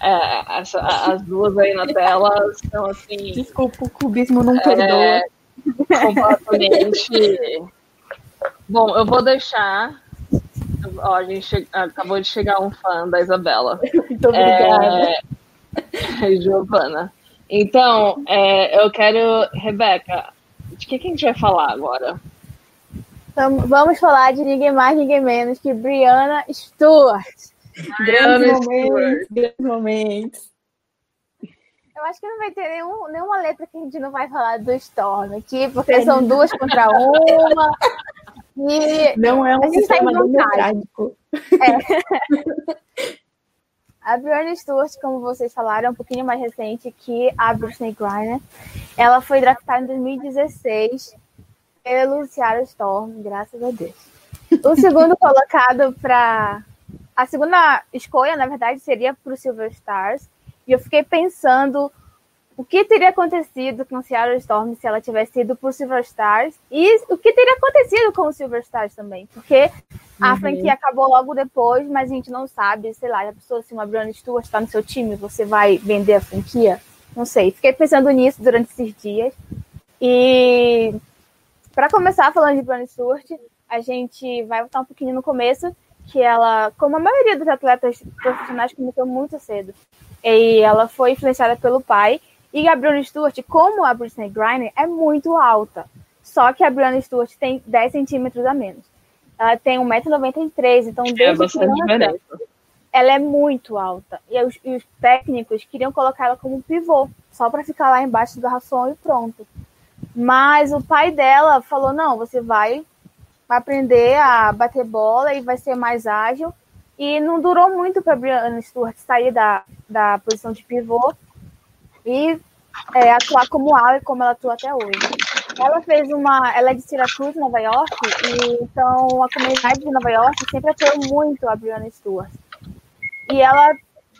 é, essa, as duas aí na tela são assim. Desculpa, o cubismo não perdoa. É, completamente. Bom, eu vou deixar. Ó, a gente che... acabou de chegar um fã da Isabela. Muito obrigada. É... Giovana. Então, é, eu quero. Rebeca, de que, que a gente vai falar agora? Vamos falar de ninguém mais, ninguém menos que Brianna Stewart. Grandes momentos, grandes momentos. Eu acho que não vai ter nenhum, nenhuma letra que a gente não vai falar do Storm aqui, porque são duas contra uma. E não é um a sistema tá democrático. É. A Brianna Stewart, como vocês falaram, é um pouquinho mais recente que a Britney Griner. Ela foi draftada em 2016 pelo Seattle Storm, graças a Deus. O segundo colocado para a segunda escolha, na verdade, seria para o Silver Stars. E eu fiquei pensando o que teria acontecido com Seattle Storm se ela tivesse ido por Silver Stars e o que teria acontecido com o Silver Stars também, porque a uhum. franquia acabou logo depois, mas a gente não sabe, sei lá, a pessoa se uma Brianna Stewart está no seu time, você vai vender a franquia? Não sei, fiquei pensando nisso durante esses dias. E para começar falando de Brianna Stewart, a gente vai voltar um pouquinho no começo, que ela, como a maioria dos atletas profissionais, começou muito cedo. E ela foi influenciada pelo pai, e a Britney Stewart, como a Britney Griner, é muito alta. Só que a Brianna Stewart tem 10 centímetros a menos. Ela tem 1,93m, então É desde criança, diferença. ela é muito alta. E os, e os técnicos queriam colocar ela como pivô, só para ficar lá embaixo do garrafão e pronto. Mas o pai dela falou: não, você vai aprender a bater bola e vai ser mais ágil. E não durou muito para Brianna Stewart sair da, da posição de pivô e é, atuar como ala como ela atua até hoje. Ela fez uma. Ela é de Syracuse, Nova York, e então a comunidade de Nova York sempre apoiou muito a Brianna Stewart. E ela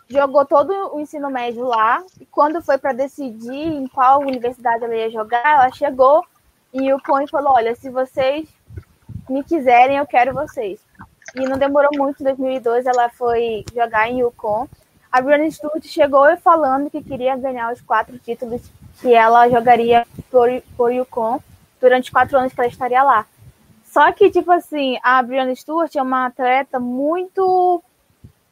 jogou todo o ensino médio lá, e quando foi para decidir em qual universidade ela ia jogar, ela chegou em Yukon e falou: Olha, se vocês me quiserem, eu quero vocês. E não demorou muito, em 2002 ela foi jogar em Yukon. A Brianna Stewart chegou falando que queria ganhar os quatro títulos que ela jogaria por, por Yukon durante quatro anos que ela estaria lá. Só que, tipo assim, a Brianna Stewart é uma atleta muito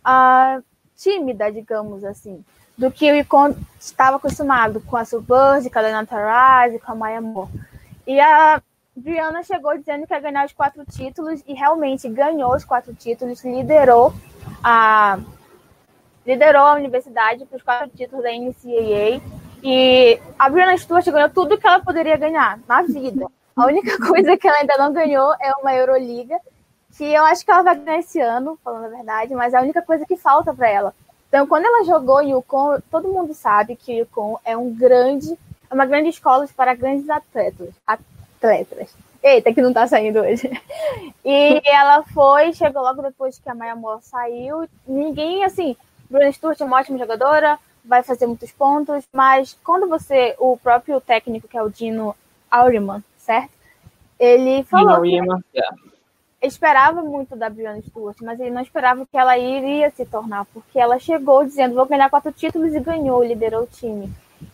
ah, tímida, digamos assim, do que o Yukon estava acostumado com a Suburb, com a Lena Taraz, com a Maya Moore. E a Brianna chegou dizendo que ia ganhar os quatro títulos e realmente ganhou os quatro títulos, liderou a liderou a universidade para os quatro títulos da NCAA e a Brianna Stewart ganhou tudo que ela poderia ganhar na vida. A única coisa que ela ainda não ganhou é uma Euroliga, que eu acho que ela vai ganhar esse ano, falando a verdade, mas é a única coisa que falta para ela. Então, quando ela jogou em Yukon, todo mundo sabe que Yukon é um grande, é uma grande escola para grandes atletas. Atletas. Eita, que não tá saindo hoje. E ela foi, chegou logo depois que a Maya Moore saiu. Ninguém, assim, Bruna Stewart é uma ótima jogadora, vai fazer muitos pontos, mas quando você, o próprio técnico, que é o Dino Auriman, certo? Ele falou que Dino yeah. esperava muito da Brianna Stewart, mas ele não esperava que ela iria se tornar, porque ela chegou dizendo, vou ganhar quatro títulos e ganhou, liderou o time.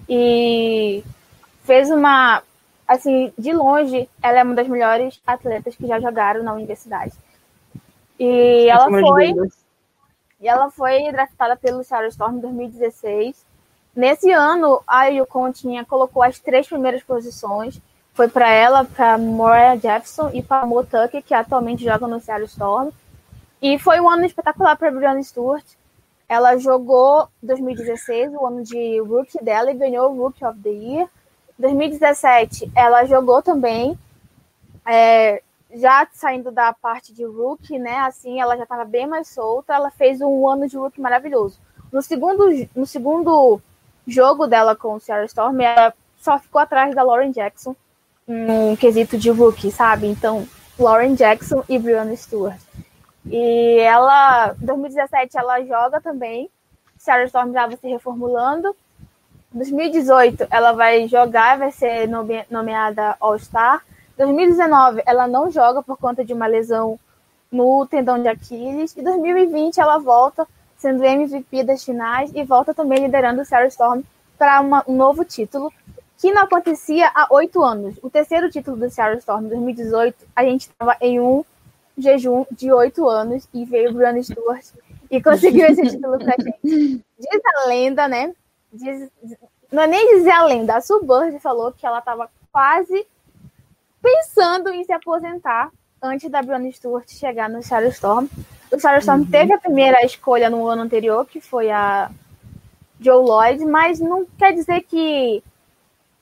E fez uma, assim, de longe, ela é uma das melhores atletas que já jogaram na universidade. E ela foi e ela foi draftada pelo Seattle Storm em 2016. Nesse ano, a Yukon tinha colocou as três primeiras posições. Foi para ela, para Moria Jefferson e para Mo Tucker, que atualmente joga no Seattle Storm. E foi um ano espetacular para Brianna Stewart. Ela jogou 2016, o ano de rookie dela, e ganhou o Rookie of the Year. 2017, ela jogou também. É, já saindo da parte de rookie, né? Assim, ela já estava bem mais solta. Ela fez um ano de rookie maravilhoso. No segundo, no segundo jogo dela com o Storm, ela só ficou atrás da Lauren Jackson um quesito de rookie, sabe? Então, Lauren Jackson e Brianna Stewart. E ela, em 2017, ela joga também. Sarah Storm estava se reformulando. Em 2018, ela vai jogar, vai ser nome, nomeada All-Star. 2019, ela não joga por conta de uma lesão no tendão de Aquiles. E 2020, ela volta sendo MVP das finais e volta também liderando o Sarah Storm para um novo título, que não acontecia há oito anos. O terceiro título do Sarah Storm, em 2018, a gente estava em um jejum de oito anos e veio o Brianna Stewart e conseguiu esse título pra gente. Diz a lenda, né? Diz, não é nem dizer a lenda, a Suburb falou que ela estava quase pensando em se aposentar antes da Brianna Stewart chegar no Storm. O Storm uhum. teve a primeira escolha no ano anterior, que foi a Joe Lloyd, mas não quer dizer que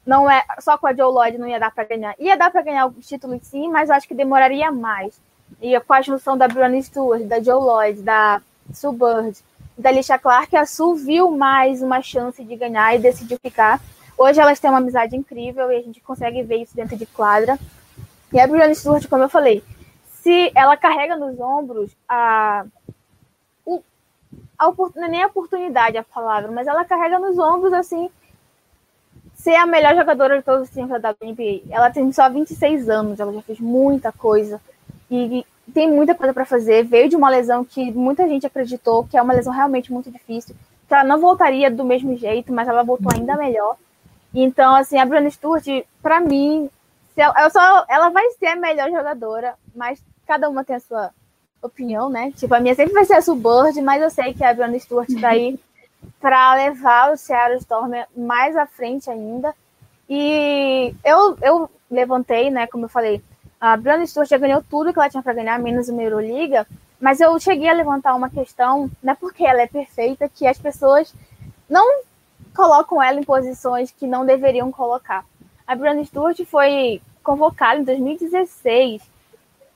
não é só com a Joe Lloyd não ia dar para ganhar. Ia dar para ganhar o título sim, mas eu acho que demoraria mais. E com a junção da Brianna Stewart, da Joe Lloyd, da Sue Bird, da Alicia Clark, a Sue viu mais uma chance de ganhar e decidiu ficar. Hoje elas têm uma amizade incrível e a gente consegue ver isso dentro de quadra. E a Brianna Stewart, como eu falei, se ela carrega nos ombros a, a não é nem a oportunidade a palavra, mas ela carrega nos ombros assim ser a melhor jogadora de todos os tempos da NBA. Ela tem só 26 anos, ela já fez muita coisa e tem muita coisa para fazer. Veio de uma lesão que muita gente acreditou que é uma lesão realmente muito difícil, que ela não voltaria do mesmo jeito, mas ela voltou ainda melhor. Então, assim, a Brianna Stewart, para mim, ela, só, ela vai ser a melhor jogadora, mas cada uma tem a sua opinião, né? Tipo, a minha sempre vai ser a Suburb, mas eu sei que a Brianna Stewart tá aí para levar o Seattle Storm mais à frente ainda. E eu, eu levantei, né, como eu falei, a Brianna Stewart já ganhou tudo que ela tinha para ganhar, menos uma Euroliga, mas eu cheguei a levantar uma questão, não é porque ela é perfeita, que as pessoas não colocam ela em posições que não deveriam colocar. A Brianna Stewart foi convocada em 2016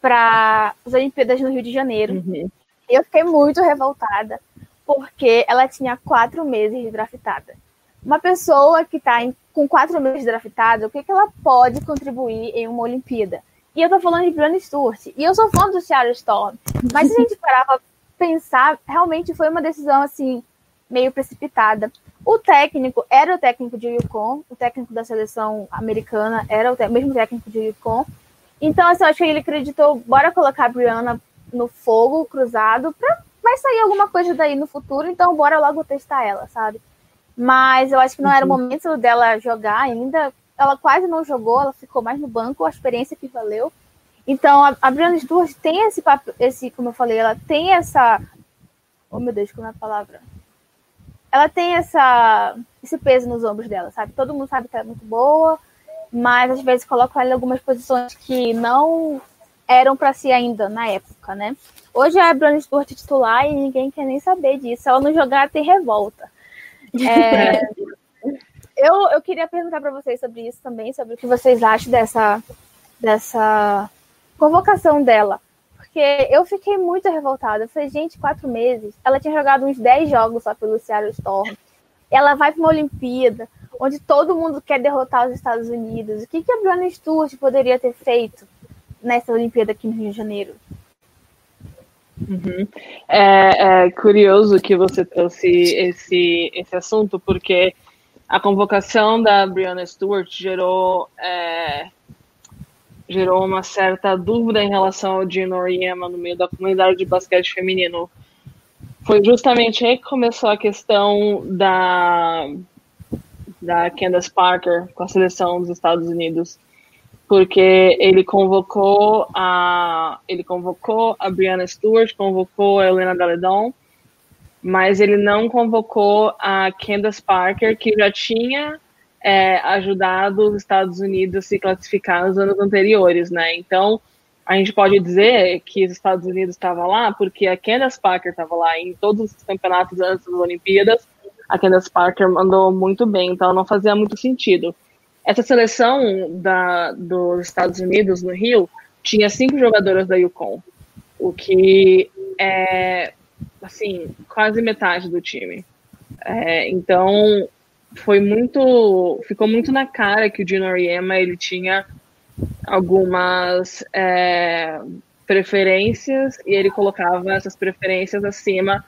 para as Olimpíadas no Rio de Janeiro. Uhum. Eu fiquei muito revoltada, porque ela tinha quatro meses de draftada. Uma pessoa que está com quatro meses de draftada, o que, que ela pode contribuir em uma Olimpíada? E eu tô falando de Brianna Stewart. E eu sou fã do Seattle Storm. Mas se a gente parar pra pensar, realmente foi uma decisão, assim, meio precipitada. O técnico era o técnico de Yukon, o técnico da seleção americana era o mesmo técnico de Yukon. Então, assim, eu acho que ele acreditou, bora colocar a Brianna no fogo cruzado, pra, vai sair alguma coisa daí no futuro, então bora logo testar ela, sabe? Mas eu acho que não era o uhum. momento dela jogar ainda. Ela quase não jogou, ela ficou mais no banco, a experiência que valeu. Então, a, a Brianna Stewart tem esse, esse, como eu falei, ela tem essa. Oh meu Deus, como é a palavra? Ela tem essa, esse peso nos ombros dela, sabe? Todo mundo sabe que ela é muito boa, mas às vezes colocam ela em algumas posições que não eram para si ainda na época, né? Hoje é a Brianna Stewart titular e ninguém quer nem saber disso. Se ela não jogar, tem revolta. É, eu, eu queria perguntar para vocês sobre isso também, sobre o que vocês acham dessa, dessa convocação dela. Porque eu fiquei muito revoltada. Eu falei, gente, quatro meses. Ela tinha jogado uns 10 jogos só pelo Seattle Storm. Ela vai para uma Olimpíada, onde todo mundo quer derrotar os Estados Unidos. O que, que a Brianna Stewart poderia ter feito nessa Olimpíada aqui no Rio de Janeiro? Uhum. É, é, curioso que você trouxe esse, esse assunto, porque a convocação da Brianna Stewart gerou, é, gerou uma certa dúvida em relação ao Gino Oriema no meio da comunidade de basquete feminino. Foi justamente aí que começou a questão da, da Candace Parker com a seleção dos Estados Unidos porque ele convocou a ele convocou a Brianna Stewart, convocou a Helena Galedon, mas ele não convocou a Candace Parker, que já tinha é, ajudado os Estados Unidos a se classificar nos anos anteriores, né? Então a gente pode dizer que os Estados Unidos estava lá porque a Candace Parker estava lá em todos os campeonatos antes das Olimpíadas. A Candace Parker mandou muito bem, então não fazia muito sentido. Essa seleção da, dos Estados Unidos, no Rio, tinha cinco jogadoras da Yukon, o que é, assim, quase metade do time. É, então, foi muito, ficou muito na cara que o Dino Oriema, ele tinha algumas é, preferências e ele colocava essas preferências acima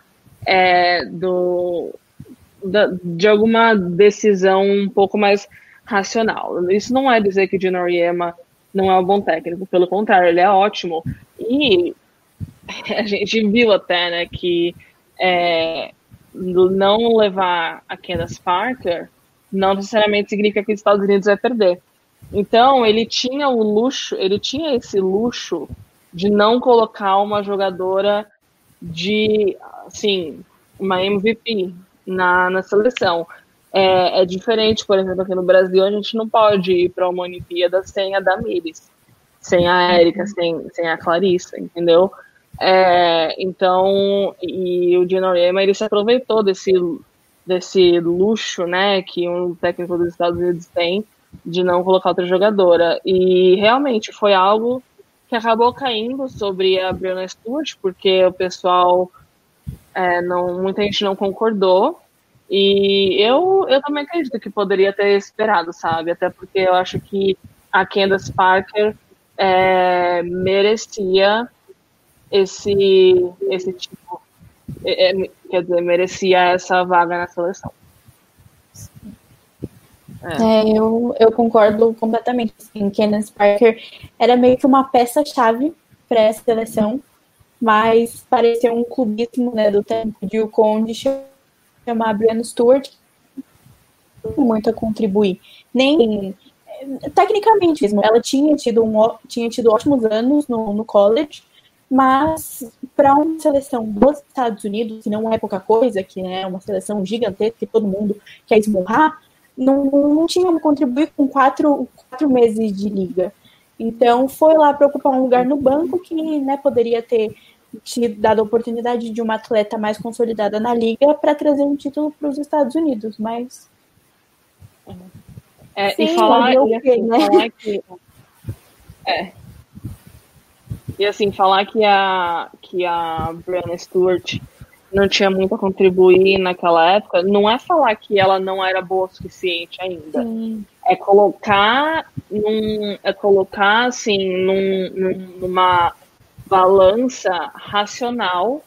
é, do, da, de alguma decisão um pouco mais racional. Isso não é dizer que o Dino Oriema não é um bom técnico, pelo contrário, ele é ótimo. E a gente viu até né, que é, não levar a Candace Parker não necessariamente significa que os Estados Unidos vai perder. Então, ele tinha o luxo, ele tinha esse luxo de não colocar uma jogadora de, assim, uma MVP na, na seleção. É, é, diferente, por exemplo, aqui no Brasil, a gente não pode ir para uma Olimpíada sem a Damires, sem a Érica, sem, sem a Clarissa, entendeu? É, então, e o Dino Oriema, ele se aproveitou desse, desse luxo, né, que um técnico dos Estados Unidos tem, de não colocar outra jogadora. E realmente foi algo que acabou caindo sobre a Brianna Stewart, porque o pessoal, é, não, muita gente não concordou, e eu, eu também acredito que poderia ter esperado, sabe? Até porque eu acho que a Candace Parker é, merecia esse, esse tipo. É, é, quer dizer, merecia essa vaga na seleção. É. é, eu, eu concordo completamente. Assim, Candace Parker era meio que uma peça-chave para essa seleção, mas parecia um clubismo né, do tempo de o Conde chamar a Brianna Stewart muito a contribuir. Nem tecnicamente ela tinha tido, um, tinha tido ótimos anos no, no college, mas para uma seleção dos Estados Unidos, que não é pouca coisa, que é uma seleção gigantesca que todo mundo quer esmurrar, não, não tinha como contribuir com quatro, quatro meses de liga. Então foi lá para ocupar um lugar no banco que né, poderia ter te dado a oportunidade de uma atleta mais consolidada na liga para trazer um título para os Estados Unidos, mas é, Sim, e falar, e assim, né? falar que é, e assim falar que a que a Brianna Stewart não tinha muito a contribuir naquela época, não é falar que ela não era boa o suficiente ainda. Sim. É colocar num, é colocar assim num, num, numa balança racional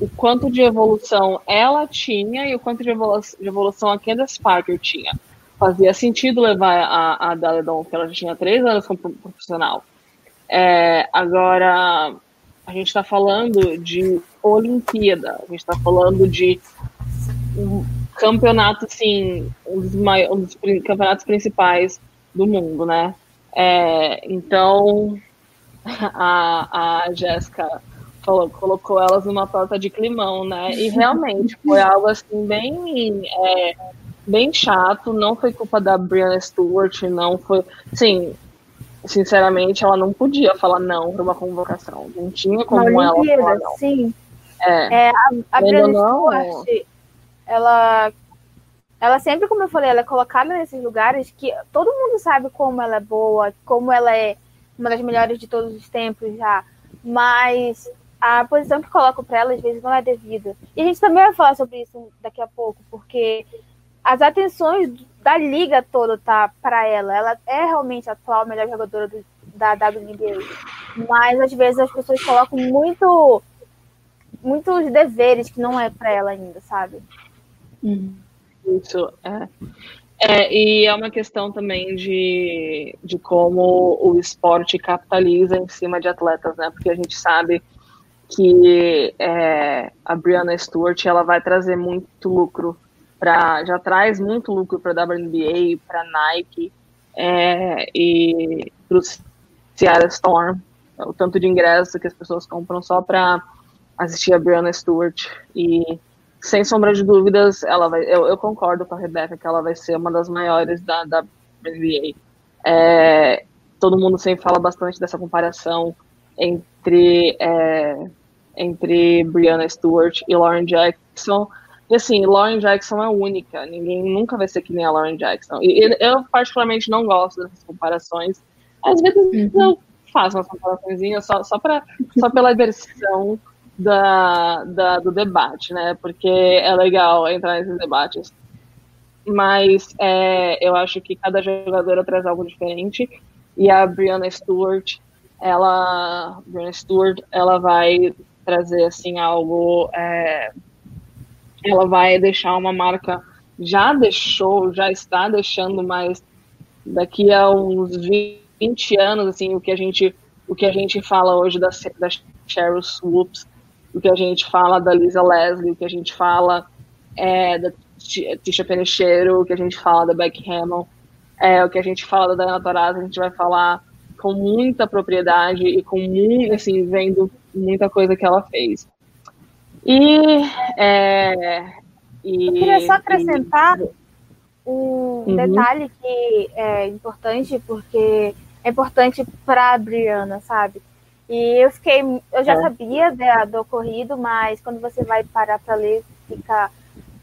o quanto de evolução ela tinha e o quanto de evolução, de evolução a Candace Parker tinha. Fazia sentido levar a, a Daledon, que ela já tinha três anos como profissional. É, agora, a gente está falando de Olimpíada, a gente está falando de um campeonato, assim, um dos, maiores, um dos campeonatos principais do mundo, né? É, então, a, a Jéssica colocou elas numa torta de climão, né? E realmente foi algo assim bem, é, bem chato. Não foi culpa da Brianna Stewart, não foi. Sim, sinceramente, ela não podia falar não para uma convocação. Não tinha como ela falar não. Sim. É, é a, a Stewart, ela, ela sempre, como eu falei, ela é colocada nesses lugares que todo mundo sabe como ela é boa, como ela é uma das melhores de todos os tempos já. Mas a posição que colocam para ela às vezes não é devida. E a gente também vai falar sobre isso daqui a pouco, porque as atenções da liga toda tá para ela. Ela é realmente a atual melhor jogadora do, da WNBA. Mas às vezes as pessoas colocam muito muitos deveres que não é para ela ainda, sabe? Uhum. Isso é. É, e é uma questão também de, de como o esporte capitaliza em cima de atletas, né? Porque a gente sabe que é, a Brianna Stewart ela vai trazer muito lucro para já traz muito lucro para a WNBA, para Nike é, e para o Seattle Storm, o tanto de ingresso que as pessoas compram só para assistir a Brianna Stewart. E sem sombra de dúvidas ela vai, eu, eu, concordo com a Rebecca que ela vai ser uma das maiores da, da. É, todo mundo sempre fala bastante dessa comparação entre é, entre Brianna Stewart e Lauren Jackson e assim, Lauren Jackson é única, ninguém nunca vai ser que nem a Lauren Jackson. E eu, particularmente, não gosto dessas comparações. Às vezes uhum. eu faço umas comparações só, só, pra, só pela versão da, da, do debate, né? Porque é legal entrar nesses debates. Mas é, eu acho que cada jogadora traz algo diferente. E a Brianna Stewart, ela, Brianna Stewart, ela vai trazer assim algo é, ela vai deixar uma marca, já deixou, já está deixando, mas daqui a uns 20 anos, assim, o que a gente, o que a gente fala hoje da, da Cheryl Swoops, o que a gente fala da Lisa Leslie, o que a gente fala é, da Tisha Penicheiro, o que a gente fala da Beck Hammond, é, o que a gente fala da Dana Taurasi, a gente vai falar com muita propriedade e com muito, assim, vendo muita coisa que ela fez. E, é, e eu queria só acrescentar e... um uhum. detalhe que é importante, porque é importante para a Briana, sabe? E eu fiquei, eu já é. sabia né, do ocorrido, mas quando você vai parar para ler, fica,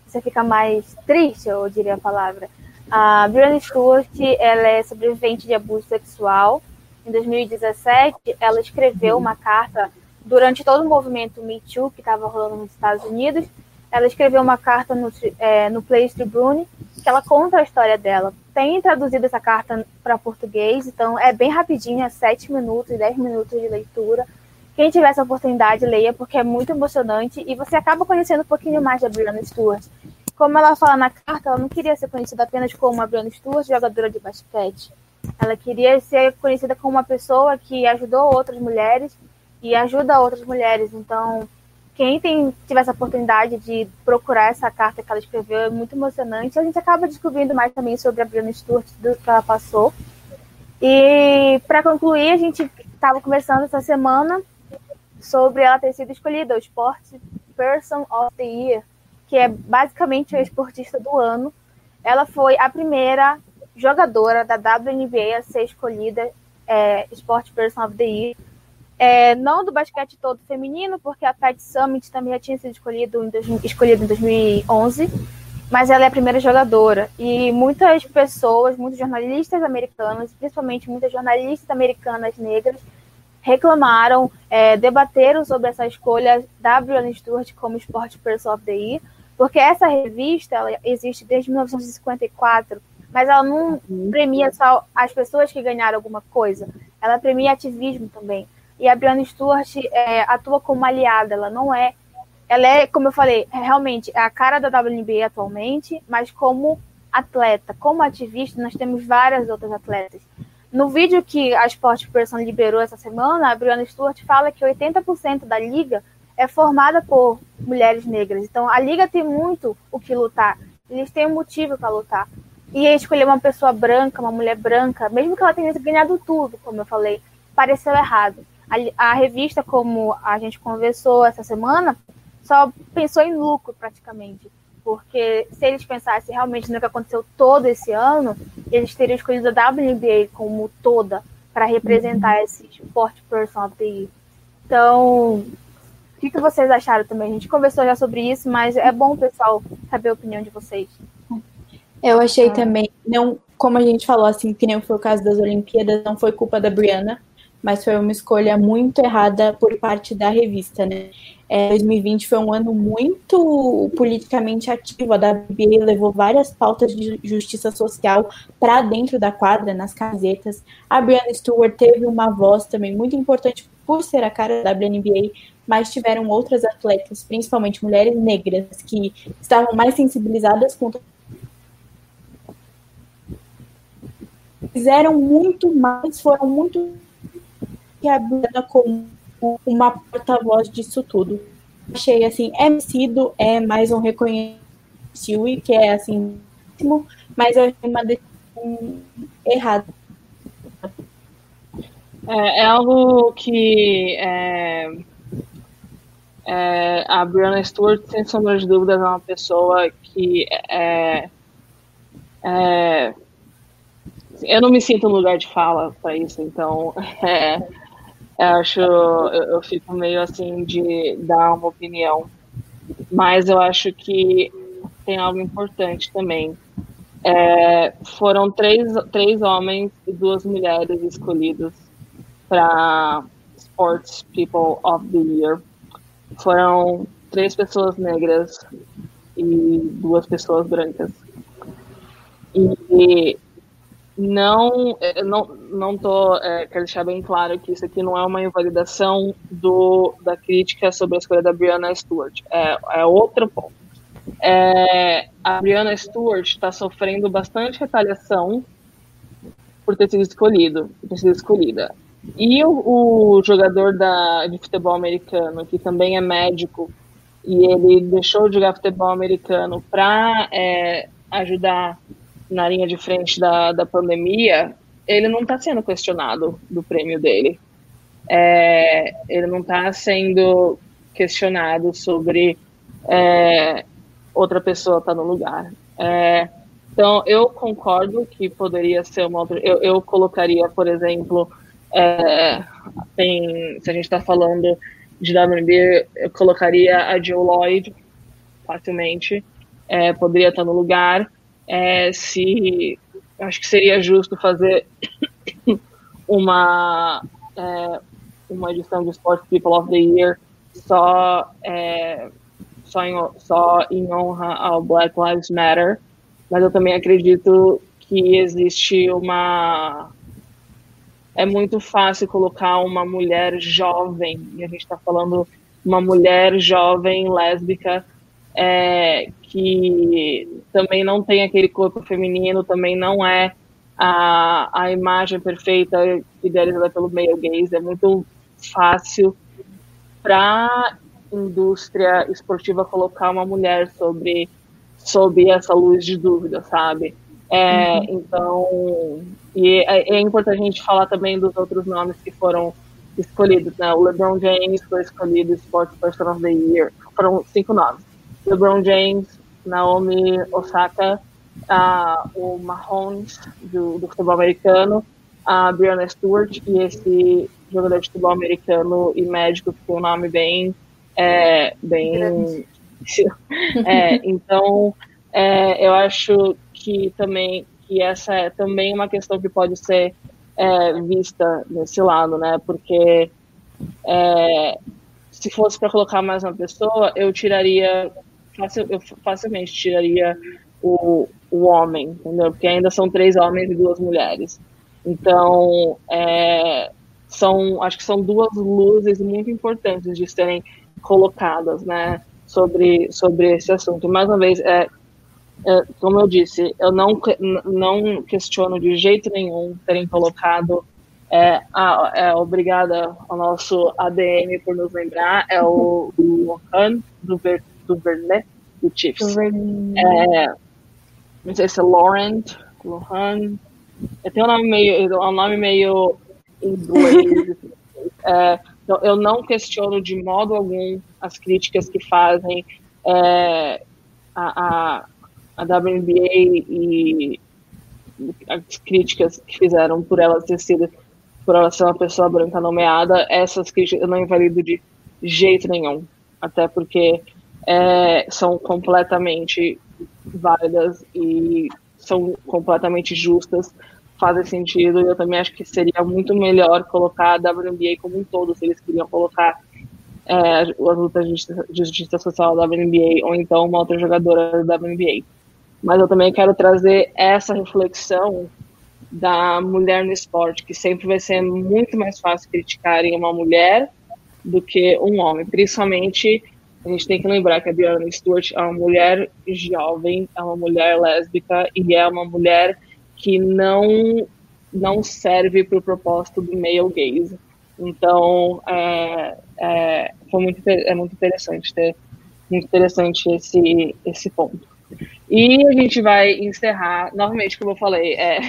você fica mais triste, eu diria a palavra. A Brianna Stewart, ela é sobrevivente de abuso sexual. Em 2017, ela escreveu uma carta durante todo o movimento Me Too que estava rolando nos Estados Unidos, ela escreveu uma carta no, é, no Place que ela conta a história dela. Tem traduzido essa carta para português, então é bem rapidinho, é 7 minutos, 10 minutos de leitura. Quem tiver essa oportunidade, leia, porque é muito emocionante e você acaba conhecendo um pouquinho mais da Brianna Stewart. Como ela fala na carta, ela não queria ser conhecida apenas como uma Brianna Stewart, jogadora de basquete. Ela queria ser conhecida como uma pessoa que ajudou outras mulheres e ajuda outras mulheres. Então, quem tem tiver essa oportunidade de procurar essa carta que ela escreveu é muito emocionante. A gente acaba descobrindo mais também sobre a Brianna Stewart, do que ela passou. E para concluir, a gente estava conversando essa semana sobre ela ter sido escolhida o Sport Person of the Year, que é basicamente a esportista do ano. ela foi a primeira jogadora da WNBA a ser escolhida é, Sport Person of the Year. É, não do basquete todo feminino, porque a Pat Summit também já tinha sido escolhido em, dois, escolhido em 2011, mas ela é a primeira jogadora. E muitas pessoas, muitos jornalistas americanos, principalmente muitas jornalistas americanas negras, reclamaram, é, debateram sobre essa escolha da Brianna Stewart como Sport Person of the Year, porque essa revista ela existe desde 1954 mas ela não premia só as pessoas que ganharam alguma coisa, ela premia ativismo também. E a Brianna Stewart é, atua como aliada, ela não é. Ela é, como eu falei, é, realmente é a cara da WNBA atualmente, mas como atleta, como ativista, nós temos várias outras atletas. No vídeo que a Sport Person liberou essa semana, a Brianna Stewart fala que 80% da liga é formada por mulheres negras. Então a liga tem muito o que lutar. Eles têm um motivo para lutar e escolher uma pessoa branca, uma mulher branca, mesmo que ela tenha ganhado tudo, como eu falei, pareceu errado. A, a revista, como a gente conversou essa semana, só pensou em lucro praticamente. Porque se eles pensassem realmente no que aconteceu todo esse ano, eles teriam escolhido a WNBA como toda para representar esse Sport Person of the. Então, o que, que vocês acharam também? A gente conversou já sobre isso, mas é bom o pessoal saber a opinião de vocês. Eu achei ah. também, não, como a gente falou, assim, que nem foi o caso das Olimpíadas, não foi culpa da Brianna, mas foi uma escolha muito errada por parte da revista, né? É, 2020 foi um ano muito politicamente ativo. A WBA levou várias pautas de justiça social para dentro da quadra, nas camisetas. A Brianna Stewart teve uma voz também muito importante por ser a cara da WNBA, mas tiveram outras atletas, principalmente mulheres negras, que estavam mais sensibilizadas com fizeram muito mais, foram muito que a Briana como uma porta-voz disso tudo. Achei assim, é sido é mais um reconhecimento que é assim, mas achei uma decisão errada. É, é algo que é, é, a Brianna Stewart, sem sombra de dúvidas, é uma pessoa que é, é eu não me sinto no lugar de fala para isso, então é, eu acho eu, eu, fico meio assim de dar uma opinião, mas eu acho que tem algo importante também. É, foram três, três homens e duas mulheres escolhidos para Sports People of the Year. Foram três pessoas negras e duas pessoas brancas. E não, é, não, não tô, é, quero deixar bem claro que isso aqui não é uma invalidação do, da crítica sobre a escolha da Brianna Stewart, é, é outro ponto. É, a Brianna Stewart está sofrendo bastante retaliação por ter sido escolhido, por ter sido escolhida. E o, o jogador da, de futebol americano, que também é médico, e ele deixou de jogar futebol americano para é, ajudar na linha de frente da, da pandemia, ele não está sendo questionado do prêmio dele. É, ele não está sendo questionado sobre é, outra pessoa estar tá no lugar. É, então, eu concordo que poderia ser uma outra. Eu, eu colocaria, por exemplo, é, tem, se a gente está falando de WNBA, eu colocaria a Joe Lloyd facilmente. É, poderia estar tá no lugar é, se acho que seria justo fazer uma é, uma edição de Sport People of the Year só é, só, em, só em honra ao Black Lives Matter, mas eu também acredito que existe uma é muito fácil colocar uma mulher jovem, e a gente está falando uma mulher jovem lésbica é, que também não tem aquele corpo feminino, também não é a, a imagem perfeita idealizada pelo meio gaze. É muito fácil para a indústria esportiva colocar uma mulher sobre, sobre essa luz de dúvida, sabe? É, uhum. Então, e é, é, importante a gente falar também dos outros nomes que foram escolhidos. Né? O LeBron James foi escolhido Sports Person of the Year. Foram cinco nomes. LeBron James, Naomi Osaka, uh, o Mahomes do, do, futebol americano, a Brianna Stewart e esse jogador de futebol americano e médico que tem um nome bem é, bem é, então é, eu acho que também que essa é também uma questão que pode ser é, vista nesse lado, né? Porque é, se fosse para colocar mais uma pessoa, eu tiraria facil, eu facilmente tiraria o, o homem, entendeu? Porque ainda são três homens e duas mulheres. Então, é, são, acho que são duas luzes muito importantes de serem colocadas, né, sobre, sobre esse assunto. Mais uma vez, é, é, como eu disse, eu não, não questiono de jeito nenhum terem colocado. É, a, é, obrigada ao nosso ADM por nos lembrar, é o Lohan do, Ver, do Vernet, do Chiefs. É, não sei se é Laurent, Lohan. Tem um nome meio, um nome meio inglês. é, então, eu não questiono de modo algum as críticas que fazem é, a, a a WNBA e as críticas que fizeram por ela ter sido, por ela ser uma pessoa branca nomeada, essas críticas eu não invalido de jeito nenhum, até porque é, são completamente válidas e são completamente justas, fazem sentido, eu também acho que seria muito melhor colocar a WNBA como um todo, se eles queriam colocar é, as lutas de justiça, social da WNBA, ou então uma outra jogadora da WNBA mas eu também quero trazer essa reflexão da mulher no esporte, que sempre vai ser muito mais fácil criticar em uma mulher do que um homem. Principalmente, a gente tem que lembrar que a Diana Stewart é uma mulher jovem, é uma mulher lésbica e é uma mulher que não não serve para o propósito do male gaze. Então, é, é, foi muito, é muito interessante ter muito interessante esse, esse ponto. E a gente vai encerrar, novamente, como eu falei, é,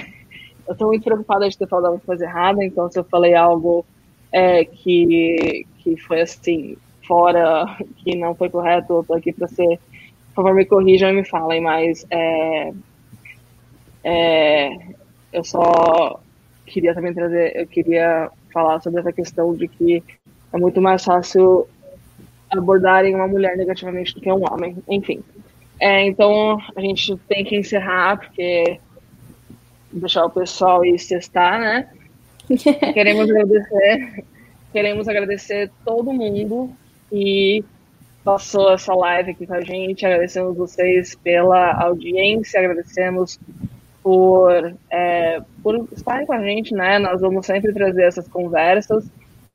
eu estou muito preocupada de ter falado alguma coisa errada, então se eu falei algo é, que, que foi assim, fora, que não foi correto, eu estou aqui para ser, por favor, me corrijam e me falem, mas é, é, eu só queria também trazer, eu queria falar sobre essa questão de que é muito mais fácil abordarem uma mulher negativamente do que um homem, enfim. É, então a gente tem que encerrar, porque deixar o pessoal ir cestar, né? queremos agradecer, queremos agradecer todo mundo que passou essa live aqui com a gente, agradecemos vocês pela audiência, agradecemos por, é, por estarem com a gente, né? Nós vamos sempre trazer essas conversas.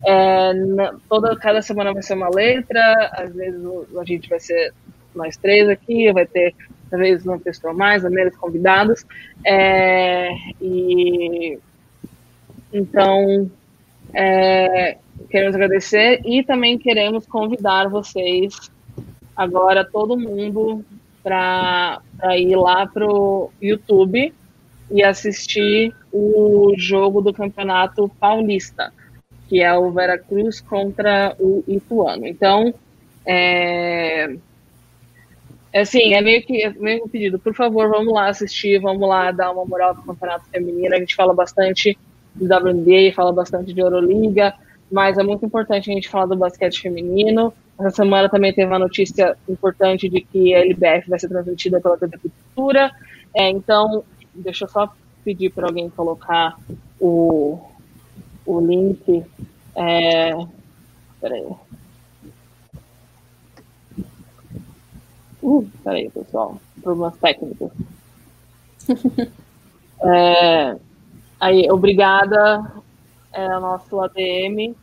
É, na, toda cada semana vai ser uma letra, às vezes a gente vai ser nós três aqui, vai ter talvez uma pessoa mais, ou menos convidados. É, e então é, queremos agradecer e também queremos convidar vocês agora todo mundo para ir lá pro YouTube e assistir o jogo do Campeonato Paulista, que é o Veracruz contra o Ituano. Então, é, é assim, é meio que é meio um pedido. Por favor, vamos lá assistir, vamos lá dar uma moral pro campeonato feminino. A gente fala bastante de WNBA, fala bastante de Euroliga, mas é muito importante a gente falar do basquete feminino. Essa semana também teve uma notícia importante de que a LBF vai ser transmitida pela TV Cultura. É, então, deixa eu só pedir para alguém colocar o, o link. É, peraí. Uh, peraí, pessoal. Problemas técnicos. é, aí, obrigada é, ao nosso ADM.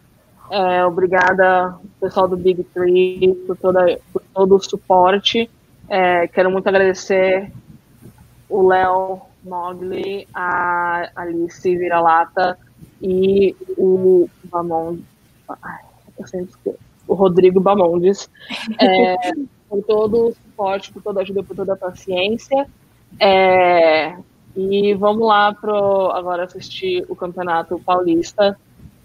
É, obrigada, pessoal do Big Three, por, toda, por todo o suporte. É, quero muito agradecer o Léo Mogli, a Alice Vira-Lata e o Bamon, o Rodrigo Bamondes, é, por todo o suporte, por toda a ajuda, por toda a paciência. É, e vamos lá pro agora assistir o Campeonato Paulista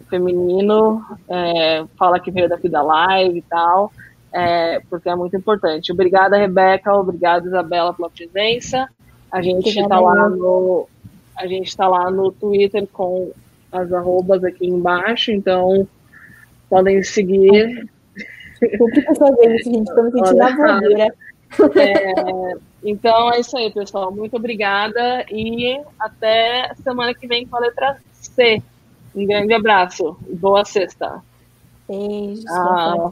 Feminino. É, fala que veio daqui da live e tal, é, porque é muito importante. Obrigada, Rebeca. Obrigada, Isabela, pela presença. A gente está lá no a gente está lá no Twitter com as arrobas aqui embaixo, então podem seguir. Publica sua vez, gente, estamos sentindo a bandeira. É, então é isso aí, pessoal. Muito obrigada e até semana que vem com a letra C. Um grande abraço e boa sexta. Beijo. Ah.